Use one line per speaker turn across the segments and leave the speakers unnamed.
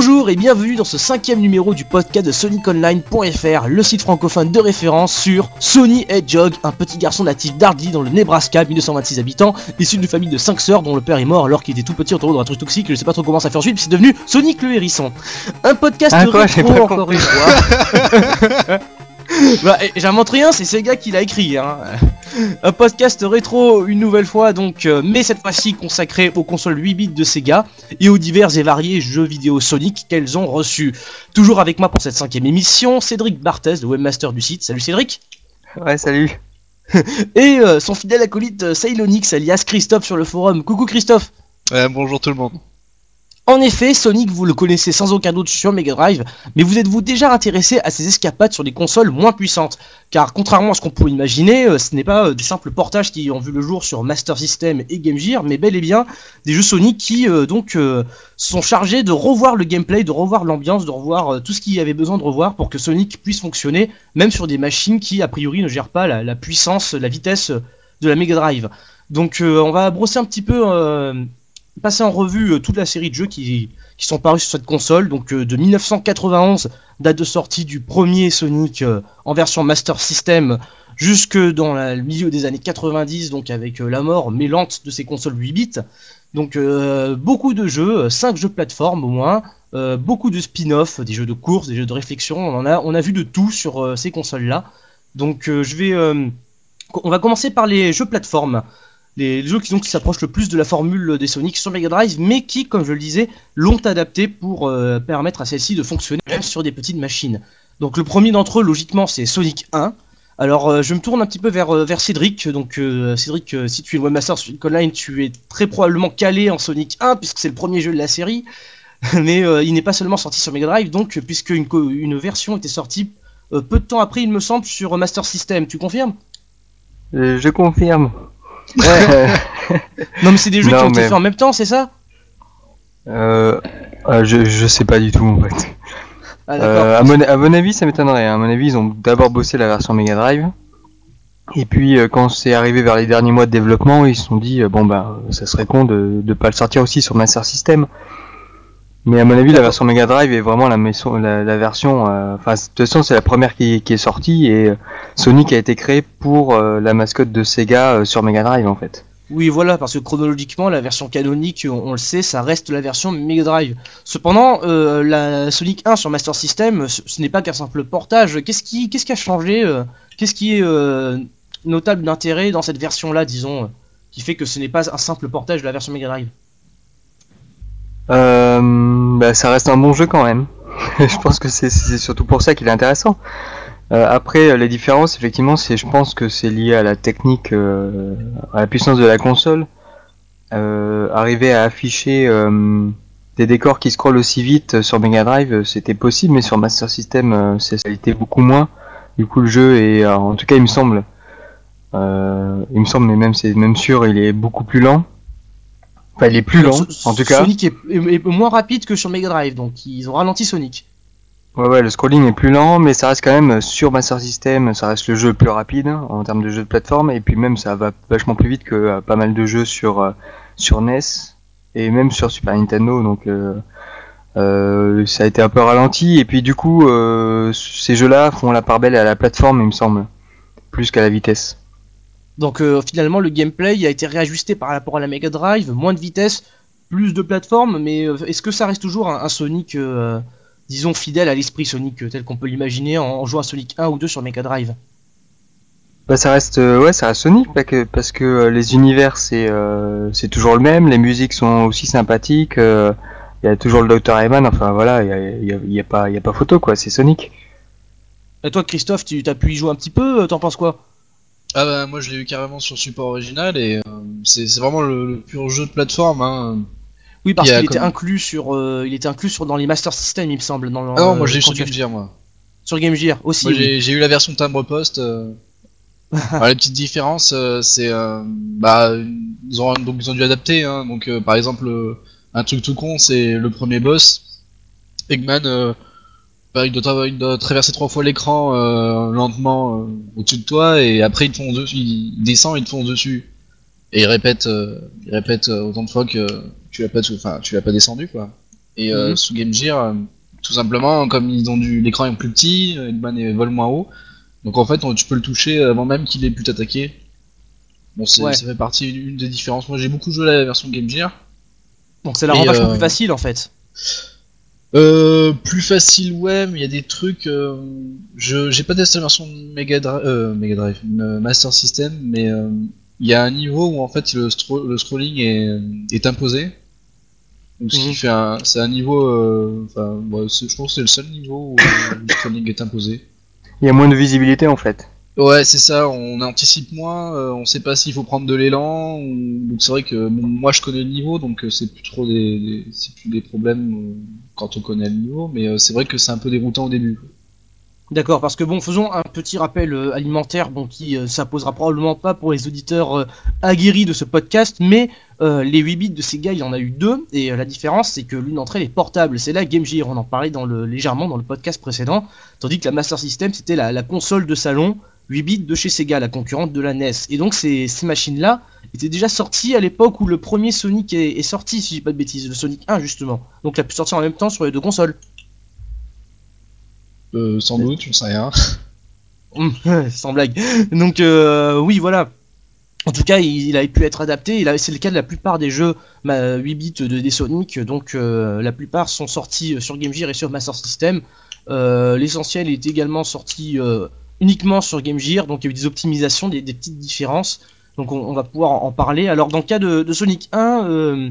Bonjour et bienvenue dans ce cinquième numéro du podcast de SonicOnline.fr, le site francophone de référence sur Sony Hedgehog, un petit garçon natif d'Hardy dans le Nebraska, 1226 habitants, issu d'une famille de 5 sœurs dont le père est mort alors qu'il était tout petit entouré d'un truc toxique, je sais pas trop comment ça fait ensuite, puis c'est devenu Sonic le hérisson. Un podcast
Ah, quoi,
rétro encore une fois. Bah, J'invente rien, c'est Sega qui l'a écrit. Hein. Un podcast rétro une nouvelle fois, donc, euh, mais cette fois-ci consacré aux consoles 8 bits de Sega et aux divers et variés jeux vidéo Sonic qu'elles ont reçus. Toujours avec moi pour cette cinquième émission, Cédric Barthez, le webmaster du site. Salut Cédric
Ouais, salut.
Et euh, son fidèle acolyte euh, Cylonix, alias Christophe sur le forum. Coucou Christophe
bonjour tout le monde.
En effet, Sonic, vous le connaissez sans aucun doute sur Mega Drive, mais vous êtes-vous déjà intéressé à ses escapades sur des consoles moins puissantes? Car contrairement à ce qu'on pourrait imaginer, euh, ce n'est pas euh, des simples portages qui ont vu le jour sur Master System et Game Gear, mais bel et bien des jeux Sonic qui euh, donc sont chargés de revoir le gameplay, de revoir l'ambiance, de revoir tout ce qu'il y avait besoin de revoir pour que Sonic puisse fonctionner, même sur des machines qui a priori ne gèrent pas la, puissance, la vitesse de la Mega Drive. Donc on va brosser un petit peu passer en revue euh, toute la série de jeux qui, qui sont parus sur cette console, donc euh, de 1991, date de sortie du premier Sonic euh, en version Master System, jusque dans le milieu des années 90, donc avec la mort mais lente de ces consoles 8 bits. Donc beaucoup de jeux, 5 jeux de plateforme au moins, beaucoup de spin-off, des jeux de course, des jeux de réflexion, on en a, on a vu de tout sur ces consoles-là. Donc je vais, on va commencer par les jeux plateforme les, jeux qui, s'approchent le plus de la formule des Sonic sur Mega Drive, mais qui, comme je le disais, l'ont adapté pour euh, permettre à celle-ci de fonctionner sur des petites machines. Donc le premier d'entre eux, logiquement, c'est Sonic 1. Alors euh, je me tourne un petit peu vers, euh, Cédric. Donc Cédric, si tu es le webmaster sur Online, tu es très probablement calé en Sonic 1, puisque c'est le premier jeu de la série. mais il n'est pas seulement sorti sur Mega Drive, donc puisque une, version était sortie peu de temps après, il me semble, sur Master System. Tu confirmes?
Je confirme.
Non mais c'est des jeux
Non,
qui ont été faits en même temps, c'est ça?
Euh, euh, je, je sais pas du tout en fait.
Ah.
Euh, à, mon, à mon avis, ça m'étonnerait. hein. À mon avis, ils ont d'abord bossé la version Mega Drive. Et puis, euh, quand c'est arrivé vers les derniers mois de développement, ils se sont dit, euh, bon bah, ça serait con de ne pas le sortir aussi sur Master System. Mais à mon avis, la version Mega Drive est vraiment la, maison- la, version. euh, Enfin, de toute façon, c'est la première qui, est sortie et euh, Sonic a été créé pour euh, la mascotte de Sega sur Mega Drive en fait.
Oui, voilà, parce que chronologiquement, la version canonique, on, le sait, ça reste la version Mega Drive. Cependant, la Sonic 1 sur Master System, ce, ce n'est pas qu'un simple portage. Qu'est-ce qui, qu'est-ce qui a changé Qu'est-ce qui est notable d'intérêt dans cette version-là, disons, qui fait que ce n'est pas un simple portage de la version Mega Drive?
Bah, ça reste un bon jeu quand même. je pense que c'est surtout pour ça qu'il est intéressant. Euh, après, euh, les différences, effectivement, c'est, je pense que c'est lié à la technique, euh, à la puissance de la console. Euh, arriver à afficher euh, des décors qui scrollent aussi vite euh, sur Mega Drive, euh, c'était possible, mais sur Master System, euh, c'est- ça été beaucoup moins. Du coup, le jeu est, euh, en tout cas, il me semble, euh, il me semble, mais même c'est même sûr, il est beaucoup plus lent. Enfin, il est plus lent, en tout cas.
Sonic est, est- est moins rapide que sur Mega Drive, donc ils ont ralenti Sonic.
Ouais, ouais, le scrolling est plus lent, mais ça reste quand même sur Master System, ça reste le jeu le plus rapide hein, en termes de jeu de plateforme, et puis même ça va vachement plus vite que euh, pas mal de jeux sur euh, sur NES et même sur Super Nintendo, donc euh, euh, ça a été un peu ralenti, et puis du coup euh, ces jeux-là font la part belle à la plateforme, il me semble, plus qu'à la vitesse.
Donc euh, finalement le gameplay a été réajusté par rapport à la Mega Drive, moins de vitesse, plus de plateforme, mais euh, est-ce que ça reste toujours un, un Sonic, euh, disons fidèle à l'esprit Sonic tel qu'on peut l'imaginer en, en jouant à Sonic 1 ou 2 sur Mega Drive?
Bah ça reste ouais ça reste Sonic parce que, parce que les univers c'est c'est toujours le même, les musiques sont aussi sympathiques, il y a toujours le Dr Eggman, enfin voilà, il y a, il y a- il y a pas il y a pas photo quoi, c'est Sonic.
Et toi Christophe, tu as pu y jouer un petit peu, t'en penses quoi?
Ah bah moi je l'ai eu carrément sur support original et euh, c'est vraiment le, le pur jeu de plateforme. Hein.
Oui parce qu'il était
comme-
inclus sur, euh, il était inclus sur dans les Master System il me semble. Dans,
Ah non, moi je l'ai eu sur Game Gear moi.
Sur Game Gear aussi. Oui.
j'ai eu la version timbre poste. euh. Alors, la petite différence euh, c'est euh, bah ils ont donc ils ont dû adapter hein. donc par exemple un truc tout con c'est le premier boss Eggman euh, bah, il, doit tra- il doit traverser trois fois l'écran euh, lentement euh, au-dessus de toi et après il te fonce dessus il descend et il te fonce dessus et il répète euh, il répète euh, autant de fois que tu l'as pas enfin tu l'as pas descendu quoi Et
Mhm.
sous Game Gear, tout simplement, comme ils ont du l'écran est plus petit, est- vole moins haut. Donc en fait, on- tu peux le toucher avant même qu'il ait pu t'attaquer. Bon, c'est-
Ouais.
ça fait partie d'une des différences. Moi, j'ai beaucoup joué la version Game Gear.
Donc ça la rend vachement plus facile en fait.
Euh, plus facile, ouais, mais il y a des trucs. euh, je j'ai pas testé la version Mega Drive, euh, Mega Drive, Master System, mais euh, il y a un niveau où en fait le, stro- le scrolling est, est imposé. Donc, ce qui
Mhm.
fait un, c'est un niveau. Enfin, ouais, je pense que c'est le seul niveau où le scrolling est imposé.
Il y a moins de visibilité en fait.
Ouais, c'est ça. On anticipe moins. euh, on sait pas s'il faut prendre de l'élan. ou- Donc c'est vrai que bon, moi je connais le niveau, donc euh, c'est plus trop des, plus des problèmes quand on connaît le niveau. Mais euh, c'est vrai que c'est un peu déroutant au début.
D'accord, parce que bon, faisons un petit rappel euh, alimentaire, bon, qui euh, s'imposera probablement pas pour les auditeurs aguerris de ce podcast, mais les 8 bits de Sega, il y en a eu deux, et la différence, c'est que l'une d'entre elles est portable, c'est la Game Gear, on en parlait légèrement dans le podcast précédent, tandis que la Master System, c'était la console de salon 8 bits de chez Sega, la concurrente de la NES. Et donc ces, ces machines-là étaient déjà sorties à l'époque où le premier Sonic est, est sorti, si je dis pas de bêtises, le Sonic 1 justement. Donc la pu sortir en même temps sur les deux consoles.
Euh, sans doute, je sais rien.
Sans blague. Donc euh, oui, voilà. En tout cas, il, il avait pu être adapté. Il a- C'est le cas de la plupart des jeux ma- 8 bits de, des Sonic. Donc euh, la plupart sont sortis euh, sur Game Gear et sur Master System. Euh, L'essentiel est également sorti euh, uniquement sur Game Gear. Donc il y a eu des optimisations, des, petites différences. Donc on, va pouvoir en, parler. Alors dans le cas de, Sonic 1, euh,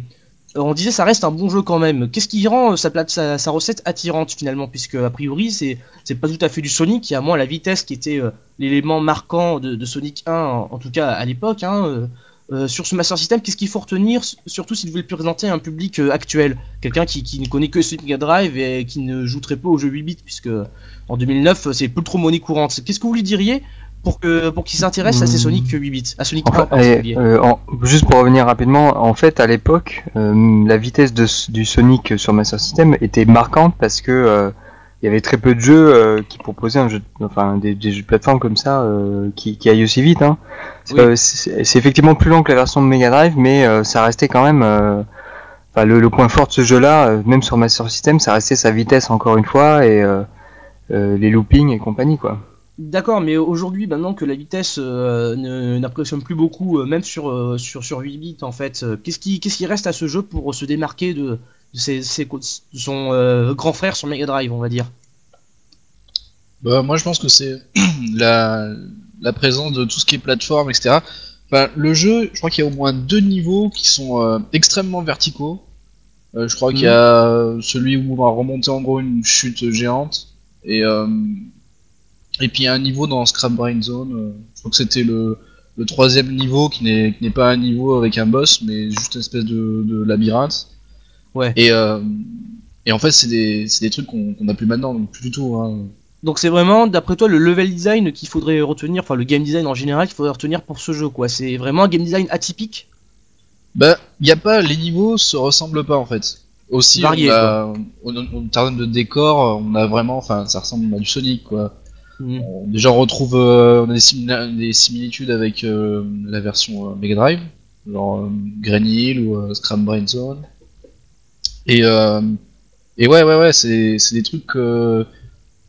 on disait ça reste un bon jeu quand même. Qu'est-ce qui rend euh, sa, sa, recette attirante finalement? Puisque a priori c'est c'est pas tout à fait du Sonic, il y a moins la vitesse qui était euh, l'élément marquant de, de Sonic 1, en, en tout cas à l'époque. Hein, euh, sur ce Master System, qu'est-ce qu'il faut retenir, surtout si vous voulez le présenter à un public euh, actuel? Quelqu'un qui, qui ne connaît que Sonic Mega Drive et qui ne joue très peu aux jeux 8 bits, puisque en 2009 euh, c'est plus trop monnaie courante. Qu'est-ce que vous lui diriez pour que pour qu'il s'intéresse à ces
Hmm.
Sonic 8 bits, à Sonic 1 en
Enfin,
particulier
et, euh, en- juste pour revenir rapidement, en fait, à l'époque, la vitesse de, du Sonic sur Master System était marquante parce que il y avait très peu de jeux euh, qui proposaient un jeu, de- enfin des, des jeux de plateforme comme ça euh, qui, qui aillent aussi vite. Hein. C'est
Oui.
effectivement plus long que la version de Mega Drive, mais euh, ça restait quand même. Enfin, le, le point fort de ce jeu-là, même sur Master System, ça restait sa vitesse encore une fois et les loopings et compagnie quoi.
D'accord, mais aujourd'hui, maintenant que la vitesse ne- n'impressionne plus beaucoup, même sur, sur, sur 8 bits en fait, qu'est-ce qui, qu'est-ce qui reste à ce jeu pour se démarquer de, de, ses, ses son euh, grand frère sur Mega Drive, on va dire
Bah, moi, je pense que c'est la, la présence de tout ce qui est plateforme, etc. Enfin, le jeu, je crois qu'il y a au moins deux niveaux qui sont euh, extrêmement verticaux. Euh, je crois qu'il y a celui où on va remonter en gros une chute géante. Et, et puis il y a un niveau dans Scrap Brain Zone. je crois que c'était le, le troisième niveau qui n'est qui n'est pas un niveau avec un boss, mais juste une espèce de, de labyrinthe.
Ouais.
Et, euh, et en fait, c'est des, des trucs qu'on qu'on a plus maintenant, donc plus du tout. Hein.
Donc c'est vraiment, d'après toi, le level design qu'il faudrait retenir, enfin le game design en général qu'il faudrait retenir pour ce jeu, quoi. C'est vraiment un game design atypique?
Bah, y a pas, les niveaux se ressemblent pas en fait. Aussi,
Varié,
on a, en, en termes de décor, on a vraiment, enfin, ça ressemble à du Sonic quoi.
Mhm.
On- déjà, on retrouve, euh, on a des, simila- des similitudes avec euh, la version euh, Mega Drive, genre Granny Hill ou Scram Brain Zone. Et, euh, et ouais, ouais, ouais, c'est, des trucs euh,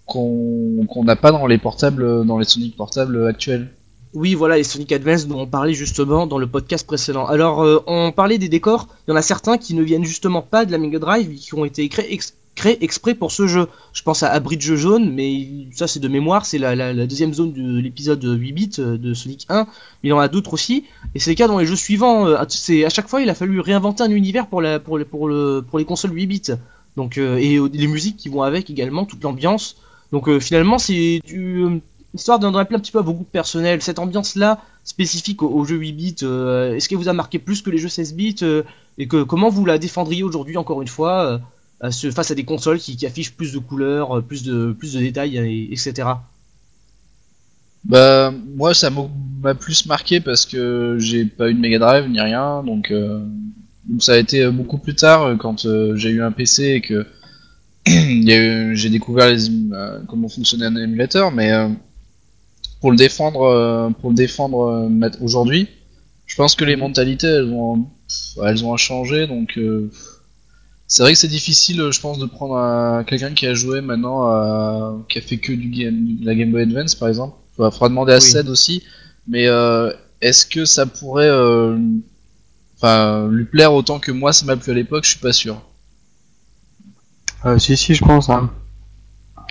qu'on n'a pas dans les portables, dans les Sonic portables actuels.
Oui, voilà, les Sonic Advance dont on parlait justement dans le podcast précédent. Alors, euh, on parlait des décors, il y en a certains qui ne viennent justement pas de la Mega Drive, qui ont été créés, créés exprès pour ce jeu. Je pense à, à Bridge Jaune, mais ça c'est de mémoire, c'est la, deuxième zone de l'épisode 8 bits euh, de Sonic 1, mais il en a d'autres aussi, et c'est le cas dans les jeux suivants. euh, c'est à chaque fois il a fallu réinventer un univers pour, la, pour, pour, pour les consoles 8 bits. Donc, euh, et les musiques qui vont avec également, toute l'ambiance. Donc finalement c'est euh, histoire d'en rappeler un petit peu à vos goûts personnels, cette ambiance-là, spécifique aux, jeux 8 bits, est-ce qu'elle vous a marqué plus que les jeux 16 bits Et que comment vous la défendriez aujourd'hui, encore une fois, à ce- face à des consoles qui, affichent plus de couleurs, euh, plus de, plus de détails, et- etc.
Bah moi ça m'a plus marqué parce que j'ai pas eu de Mega Drive ni rien donc, euh, donc ça a été euh, beaucoup plus tard euh, quand euh, j'ai eu un PC et que j'ai découvert les, euh, comment fonctionnait un émulateur mais euh, pour le défendre euh, pour le défendre euh, aujourd'hui je pense que les mentalités elles ont elles ont changé donc euh, C'est vrai que c'est difficile, je pense, de prendre un- quelqu'un qui a joué maintenant, à- qui a fait que du game, de la Game Boy Advance par exemple. Il faudra demander à
Oui.
Ced aussi. Mais euh, est-ce que ça pourrait euh, enfin, lui plaire autant que moi ça m'a plu à l'époque Je suis pas sûr.
Euh, si, si, je pense. Hein.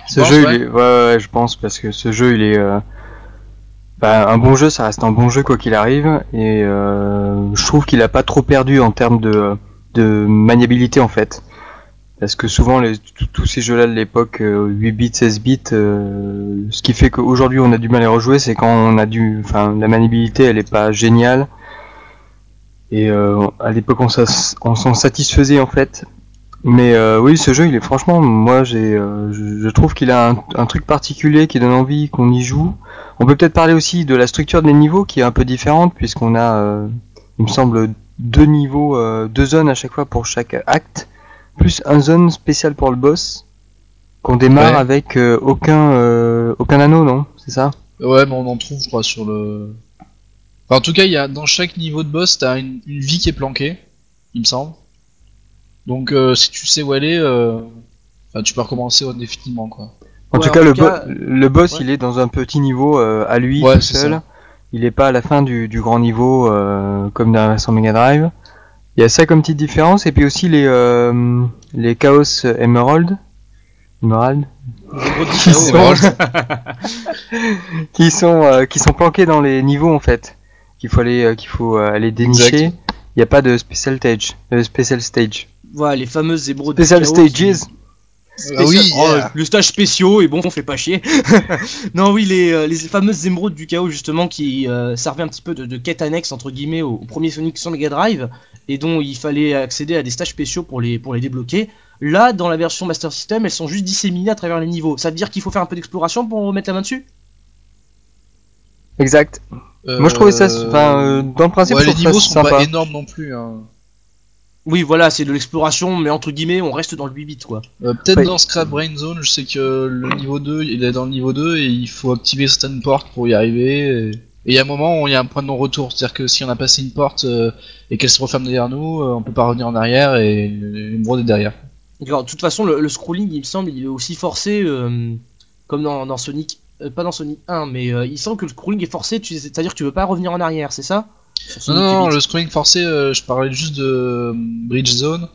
Ce jeu,
ouais?
il est... ouais, ouais, je pense, parce que ce jeu, il est. euh, bah, un bon jeu, ça reste un bon jeu quoi qu'il arrive, et euh, je trouve qu'il a pas trop perdu en termes de, de maniabilité en fait. Parce que souvent, tous- ces jeux-là de l'époque, euh, 8 bits, 16 bits, euh, ce qui fait qu'aujourd'hui on a du mal à rejouer, c'est quand on a du. Enfin, la maniabilité elle est pas géniale. Et euh, à l'époque on s'en satisfaisait en fait. Mais euh, oui, ce jeu, il est franchement, moi, j'ai, euh, je, trouve qu'il a un, truc particulier qui donne envie qu'on y joue. On peut peut-être parler aussi de la structure des niveaux qui est un peu différente puisqu'on a, euh, il me semble, deux niveaux, euh, deux zones à chaque fois pour chaque acte, plus un zone spécial pour le boss qu'on démarre
Ouais.
avec euh, aucun, euh, aucun anneau, non? C'est ça?
Ouais, mais on en trouve, je crois, sur le. Enfin, en tout cas, il y a dans chaque niveau de boss, t'as une, une vie qui est planquée, il me semble. Donc, euh, si tu sais où elle est, euh, enfin, tu peux recommencer indéfiniment, quoi.
En
Ouais,
tout
en
cas,
tout
le,
cas,
bo- le boss,
ouais.
il est dans un petit niveau euh, à lui
Ouais,
tout
c'est
seul. Il est pas à la fin du, du grand niveau euh, comme dans la version Mega Drive. Il y a ça comme petite différence et puis aussi les euh, les Chaos Emerald, Emerald, qui sont, qui sont euh, qui sont planqués dans les niveaux en fait, qu'il faut aller euh, qu'il faut euh, aller dénicher.
Exact.
Il n'y a pas de special stage, euh, special stage,
Voilà, les fameuses émeraudes.
special
chaos
stages.
qui-
Ah oui,
oh,
yeah.
le stage spéciaux et bon, on fait pas chier. non, oui, les, euh, les fameuses émeraudes du chaos justement qui euh, servaient un petit peu de, de quête annexe entre guillemets au, au premier Sonic sur Mega Drive et dont il fallait accéder à des stages spéciaux pour les pour les débloquer. Là, dans la version Master System, elles sont juste disséminées à travers les niveaux. Ça veut dire qu'il faut faire un peu d'exploration pour mettre la main dessus?
Exact. Moi je trouvais ça, enfin euh, dans le principe,
ouais,
je
les
ça
niveaux sont
sympa.
pas énormes non plus. Hein.
Oui, voilà, c'est de l'exploration, mais entre guillemets, on reste dans le 8 bits quoi.
Euh, Peut-être
Ouais.
dans Scrap Brain Zone, je sais que le niveau 2, il est dans le niveau 2 et il faut activer certaines portes pour y arriver. Et il y a un moment où il y a un point de non-retour, c'est-à-dire que si on a passé une porte euh, et qu'elle se referme derrière nous, euh, on peut pas revenir en arrière et l'émeraude est derrière.
Alors, de toute façon, le, le scrolling, il me semble, il est aussi forcé, euh, comme dans, dans Sonic, euh, pas dans Sonic 1, mais euh, il semble que le scrolling est forcé, tu- c'est-à-dire que tu veux pas revenir en arrière, c'est ça?
Non, non,
8 bits.
le scrolling forcé, euh, je parlais juste de euh, Bridge Zone.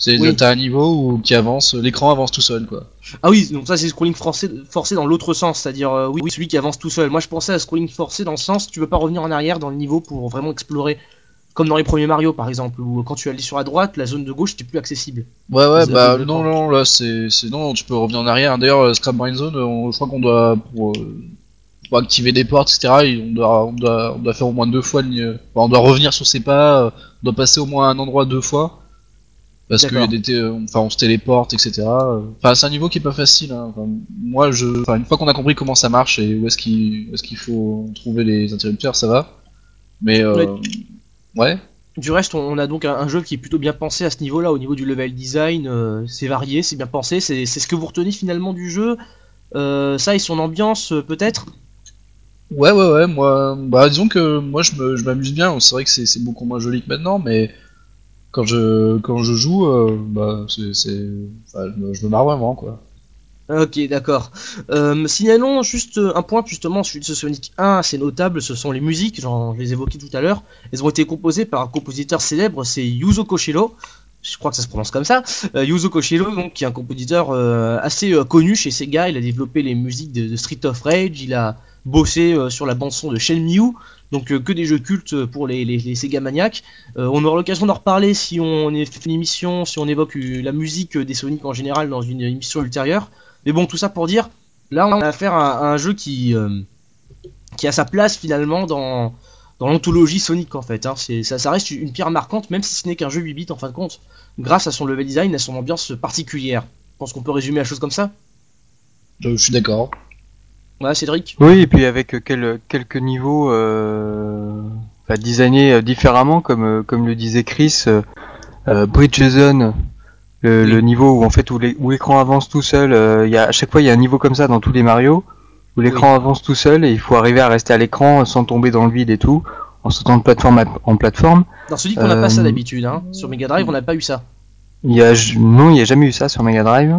C'est
Oui.
t'as un niveau où qui avance, l'écran avance tout seul quoi.
Ah oui, donc ça c'est scrolling forcé, forcé dans l'autre sens, c'est-à-dire euh, oui, oui, celui qui avance tout seul. Moi je pensais à scrolling forcé dans le sens tu veux pas revenir en arrière dans le niveau pour vraiment explorer, comme dans les premiers Mario par exemple, où quand tu allais sur la droite, la zone de gauche était plus accessible.
Ouais ouais bah non non là c'est non tu peux revenir en arrière. D'ailleurs Scrap Brain Zone, on- je crois qu'on doit pour, euh, pour activer des portes etc. et On doit on doit on doit faire au moins deux fois. le ni- enfin, on doit revenir sur ses pas, euh, on doit passer au moins un endroit deux fois. Parce que des enfin on se téléporte etc. Enfin c'est un niveau qui est pas facile. Hein. Enfin, moi je enfin une fois qu'on a compris comment ça marche et où est-ce qu'il est-ce qu'il faut trouver les interrupteurs ça va. Mais euh, ouais.
Du reste, on, a donc un, jeu qui est plutôt bien pensé à ce niveau-là, au niveau du level design, euh, c'est varié, c'est bien pensé, c'est ce que vous retenez finalement du jeu. Euh, ça et son ambiance peut-être?
Ouais, ouais, ouais, moi, bah, disons que moi je me- je m'amuse bien, c'est vrai que c'est beaucoup moins joli que maintenant, mais quand je, quand je joue, euh, bah, c'est, je, me, marre vraiment, quoi.
Ok, d'accord. Euh, signalons juste un point, justement, celui de ce Sonic 1 assez notable, ce sont les musiques, j'en je les évoquais tout à l'heure. Elles ont été composées par un compositeur célèbre, c'est Yuzo Koshiro. Je crois que ça se prononce comme ça. Euh, Yuzo Koshiro, donc, qui est un compositeur euh, assez euh, connu chez Sega. Il a développé les musiques de Street of Rage, il a bossé euh, sur la bande-son de Shenmue. Donc euh, que des jeux cultes pour les, les, les Sega maniaques. Euh, on aura l'occasion d'en reparler si on fait une émission, si on évoque euh, la musique des Sonic en général dans une émission ultérieure. Mais bon, tout ça pour dire, là on a affaire à, un jeu qui, euh, qui a sa place finalement dans, dans l'anthologie Sonic en fait. hein. Ça, ça reste une pierre marquante, même si ce n'est qu'un jeu 8 bits en fin de compte, grâce à son level design à son ambiance particulière. Je pense qu'on peut résumer la chose comme ça?
Je suis d'accord.
Ouais, Cédric
Oui, et puis avec euh, quel- quelques niveaux euh, enfin, designés euh, différemment, comme, comme le disait Chris, euh, Bridge Zone, le, niveau où en fait où l'é- où l'écran avance tout seul, euh, il y a, à chaque fois il y a un niveau comme ça dans tous les Mario, où l'écran avance tout seul et il faut arriver à rester à l'écran sans tomber dans le vide et tout, en sautant de plateforme en plateforme.
Dans Sonic, on n'a pas ça d'habitude. Hein. Sur Mega Drive, on n'a pas eu ça.
Y a, non, il n'y a jamais eu ça sur Mega Drive.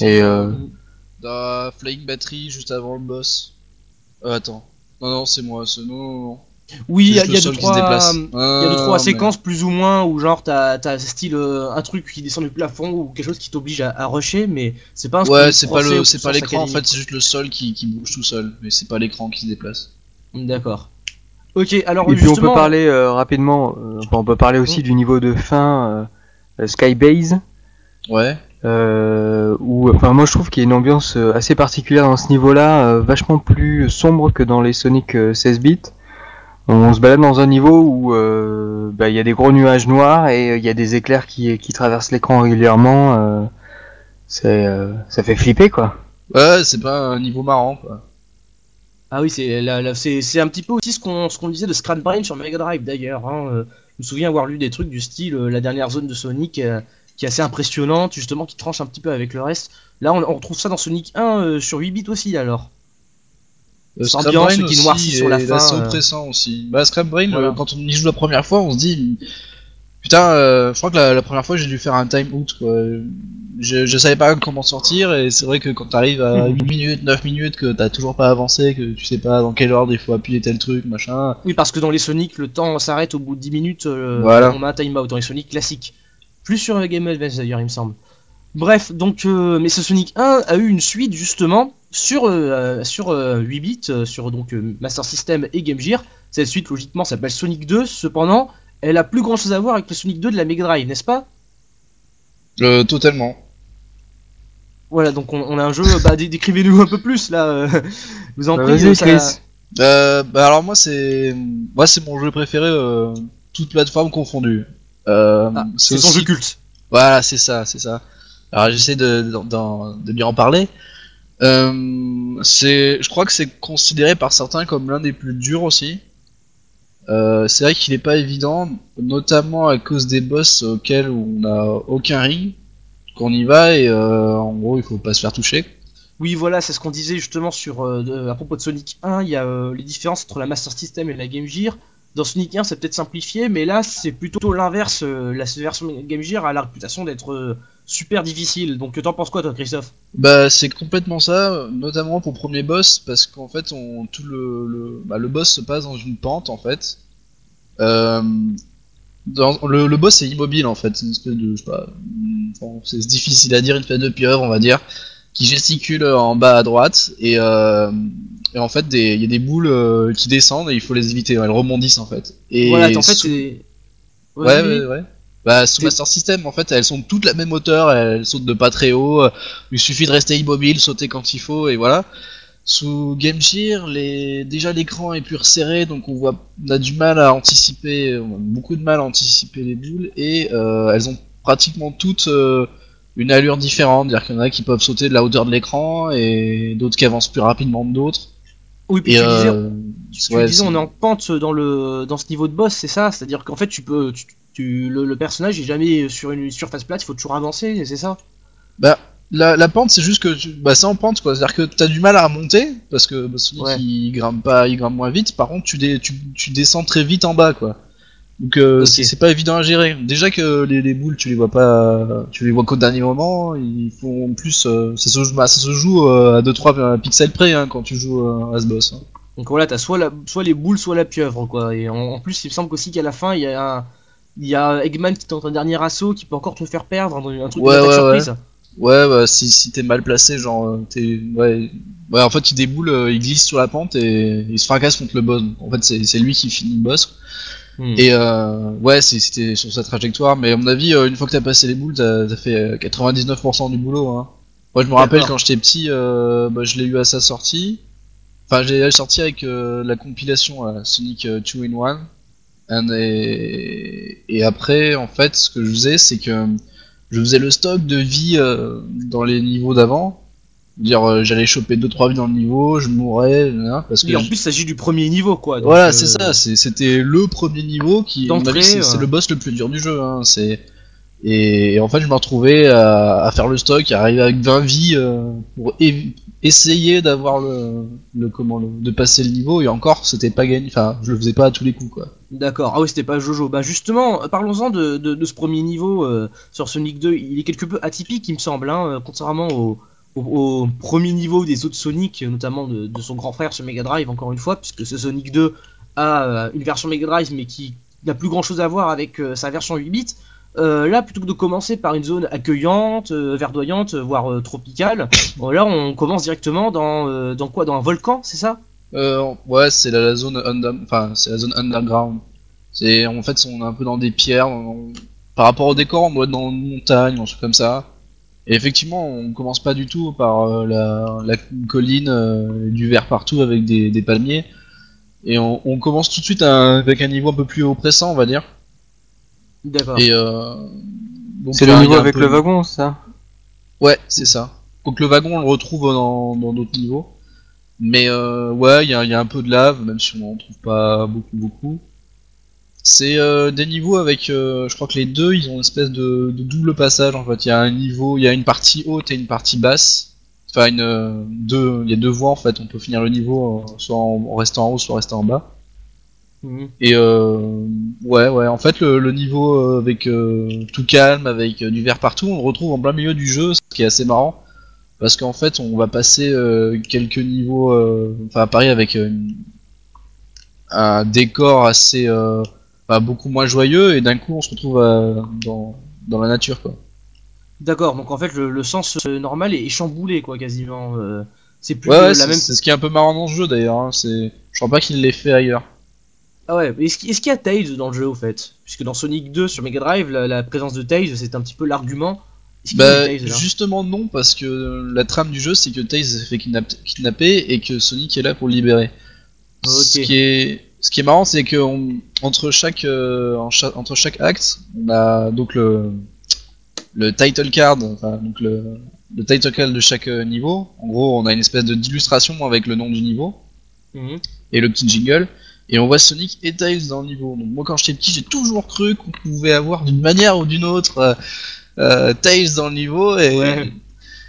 Et euh,
Dans Flying Battery, juste avant le boss. Euh, attends. Non, non, c'est moi. c'est- Non, non, non.
Oui, il y a, deux
qui se
trois,
déplace.
il y a deux
Ah,
trois
mais-
séquences plus ou moins où genre t'as t'as style euh, un truc qui descend du plafond ou quelque chose qui t'oblige à, à rusher, mais c'est pas un
Ouais, c'est pas le, c'est pas l'écran en fait, c'est juste le sol qui, qui bouge tout seul, mais c'est pas l'écran qui se déplace.
D'accord. Ok, alors
et puis on peut parler euh, rapidement. euh, on peut parler aussi du niveau de fin euh, Skybase.
Ouais.
Euh, où, enfin, moi je trouve qu'il y a une ambiance euh, assez particulière dans ce niveau-là, euh, vachement plus sombre que dans les Sonic euh, 16 bits. On se balade dans un niveau où euh, bah, il y a des gros nuages noirs et euh, il y a des éclairs qui, qui traversent l'écran régulièrement. euh, c'est, euh, ça fait flipper quoi.
Ouais, c'est pas un niveau marrant quoi.
ah oui, c'est là, là, c'est c'est un petit peu aussi ce qu'on ce qu'on disait de Scratch Brain sur Mega Drive d'ailleurs. Hein. euh, Je me souviens avoir lu des trucs du style euh, la dernière zone de Sonic euh, qui est assez impressionnante, justement qui tranche un petit peu avec le reste. Là, on, on retrouve ça dans Sonic 1 euh, sur 8 bits aussi alors.
Euh, Scrap
ambiance
Brain
qui noircit sur la fin,
assez
euh.
oppressant aussi. Bah, Scrap Brain,
Voilà.
quand on y joue la première fois, on se dit. Putain, euh, je crois que la, la première fois j'ai dû faire un time out quoi. Je, je savais pas comment sortir et c'est vrai que quand t'arrives à 8 minutes, 9 minutes, que t'as toujours pas avancé, que tu sais pas dans quel ordre il faut appuyer tel truc, machin.
Oui, parce que dans les Sonic, le temps s'arrête au bout de 10 minutes. euh,
Voilà.
On a un timeout dans les Sonic classiques. Plus sur euh, Game Advance d'ailleurs, il me semble. Bref, donc, euh, mais ce Sonic 1 a eu une suite justement sur, euh, sur euh, 8 bits, euh, sur donc euh, Master System et Game Gear. Cette suite, logiquement, s'appelle Sonic 2. Cependant, elle a plus grand chose à voir avec le Sonic 2 de la Mega Drive, n'est-ce pas?
Euh, totalement.
Voilà, donc on, on a un jeu. Bah, dé- décrivez-nous un peu plus là. euh, vous en
Bah,
prie. euh, ça-.
Euh, bah alors moi c'est moi c'est mon jeu préféré euh, toute plateforme confondue. Euh,
Ah, c'est son
aussi-
jeu culte.
Voilà c'est ça c'est ça. Alors j'essaie de, de, lui en parler. Euh, c'est je crois que c'est considéré par certains comme l'un des plus durs aussi. Euh, c'est vrai qu'il est pas évident, notamment à cause des boss auxquels on n'a aucun ring. Qu'on y va et euh, en gros il faut pas se faire toucher.
Oui, voilà, c'est ce qu'on disait justement sur à propos de Sonic 1. Il y a les différences entre la Master System et la Game Gear. Dans Sonic 1, c'est peut-être simplifié, mais là, c'est plutôt l'inverse. euh, la version Game Gear a la réputation d'être euh, super difficile. Donc, t'en penses quoi, toi, Christophe?
Bah c'est complètement ça, notamment pour premier boss, parce qu'en fait tout bah, le boss se passe dans une pente en fait. Euh, le, boss est immobile en fait, c'est difficile à dire, une espèce de pieuvre on va dire, qui gesticule en bas à droite et, euh, et en fait il y a des boules euh, qui descendent et il faut les éviter, elles rebondissent en fait. Et
Voilà, en fait,
sous-. Ouais,
oui,
ouais, ouais. Bah, sous Master System, en fait, elles sont toutes la même hauteur, elles sautent de pas très haut, euh, il suffit de rester immobile, sauter quand il faut, et voilà. Sous Game Gear, les... déjà l'écran est plus resserré, donc on voit, on a du mal à anticiper, on a beaucoup de mal à anticiper les boules, et euh, elles ont pratiquement toutes euh, une allure différente, c'est-à-dire qu'il y en a qui peuvent sauter de la hauteur de l'écran, et d'autres qui avancent plus rapidement que d'autres.
Oui, puis
Et
tu disais,
euh,
tu
ouais,
disais, on est en pente dans, le, dans ce niveau de boss, c'est ça C'est-à-dire qu'en fait, tu peux. Tu, tu- le, le personnage est jamais sur une surface plate, il faut toujours avancer, c'est ça?
Bah, la, la pente, c'est juste que tu- bah, c'est en pente, quoi. C'est-à-dire que t'as du mal à remonter, parce que bah,
Ouais.
il grimpe pas, il grimpe moins vite. Par contre, tu, dé- tu, tu descends très vite en bas, quoi. Donc, euh, c'est pas évident à gérer. Déjà que les, les boules, tu les vois pas, tu les vois qu'au dernier moment. Il faut en plus, euh, ça se joue, bah, ça se joue euh, à 2-3 pixels près, hein, quand tu joues euh, à ce boss. hein.
Donc voilà, t'as soit, la, soit les boules, soit la pieuvre, quoi. Et en, en plus, il me semble qu'aussi qu'à la fin, il y a un, il y a Eggman qui tente un dernier assaut qui peut encore te faire perdre, un, un truc
Ouais,
de
ouais,
surprise.
Ouais, bah, si, si t'es mal placé, genre, euh, t'es, ouais, ouais, en fait, il déboule, euh, il glisse sur la pente et il se fracasse contre le boss. En fait, c'est lui qui finit le boss.
Hmm.
Et euh, ouais, c'était sur sa trajectoire, mais à mon avis, euh, une fois que t'as passé les boules, t'as fait euh, 99% du boulot. Hein. Moi, je me rappelle quand j'étais petit, euh, bah, je l'ai eu à sa sortie. Enfin, j'ai sorti avec euh, la compilation euh, Sonic 2 in 1. Et, et après, en fait, ce que je faisais, c'est que je faisais le stock de vie euh, dans les niveaux d'avant. Dire, euh, j'allais choper 2-3 vies dans le niveau, je mourrais, hein, parce que
Et en plus, il s'agit du premier niveau, quoi. donc,
voilà,
euh,
c'est ça, c'était le premier niveau qui, c'est le boss le plus dur du jeu. Hein, c'est et, et en fait, je me retrouvais à, à faire le stock, à arriver avec 20 vies euh, pour essayer d'avoir le, le comment le- de passer le niveau et encore, c'était pas gagné. Enfin, je le faisais pas à tous les coups, quoi.
D'accord. Ah oui, c'était pas Jojo. Bah justement, parlons-en de, de, de ce premier niveau sur Sonic 2. Il est quelque peu atypique, il me semble, hein, contrairement au, au, au premier niveau des autres Sonic, notamment de, de son grand frère sur Mega Drive, encore une fois, puisque ce Sonic 2 a euh, une version Mega Drive, mais qui n'a plus grand-chose à voir avec euh, sa version 8 bits. Euh, là, plutôt que de commencer par une zone accueillante, euh, verdoyante, voire euh, tropicale, là on commence directement dans, dans quoi? Dans un volcan, c'est ça?
Euh, ouais, c'est la, la zone enfin, c'est la zone underground. C'est en fait, on est un peu dans des pierres. on- Par rapport au décor, on doit être dans une montagne, un truc comme ça. Et effectivement, on commence pas du tout par euh, la, la colline, euh, du vert partout avec des, des palmiers. Et on, on commence tout de suite à- avec un niveau un peu plus oppressant, on va dire.
D'accord.
Et euh, donc,
C'est le niveau avec
peu
le wagon, ça?
Ouais, c'est ça. Donc le wagon, on le retrouve dans dans d'autres niveaux. Mais euh, ouais, il y a, il y a un peu de lave, même si on en trouve pas beaucoup, beaucoup. C'est euh, des niveaux avec, euh, je crois que les deux, ils ont une espèce de, de double passage en fait. Il y a un niveau, il y a une partie haute et une partie basse. Enfin, une, euh, deux, il y a deux voies en fait. On peut finir le niveau euh, soit en, en restant en haut, soit en restant en bas.
Mhm.
Et euh, ouais, ouais, en fait, le, le niveau euh, avec euh, tout calme, avec du vert partout, on le retrouve en plein milieu du jeu, ce qui est assez marrant. Parce qu'en fait, on va passer euh, quelques niveaux, euh, enfin à Paris avec un décor assez, enfin, beaucoup moins joyeux, et d'un coup, on se retrouve euh, dans, dans la nature, quoi.
D'accord, donc en fait le, le sens euh, normal est, est chamboulé quoi quasiment. euh, c'est plus
Ouais, ouais,
la
c'est
même.
c'est ce qui est un peu marrant dans ce jeu d'ailleurs. Hein, c'est, je crois pas qu'il l'ait fait ailleurs.
Ah ouais, est-ce qu'il y a Tails dans le jeu au fait? Puisque dans Sonic 2 sur Mega Drive, la, la présence de Tails c'est un petit peu l'argument.
Bah,
Tails,
justement non, parce que la trame du jeu, c'est que Tails s'est fait kidnap- kidnapper et que Sonic est là pour le libérer. Ce
Ok.
qui est, ce qui est marrant, c'est que on- entre chaque, euh, en cha- entre chaque acte, on a donc le, le title card, enfin donc le, le title card de chaque euh, niveau. En gros, on a une espèce d'illustration avec le nom du niveau
Mhm.
et le petit jingle. Et on voit Sonic et Tails dans le niveau. Donc moi quand j'étais petit, j'ai toujours cru qu'on pouvait avoir d'une manière ou d'une autre euh, euh, Tails dans le niveau et,
Ouais.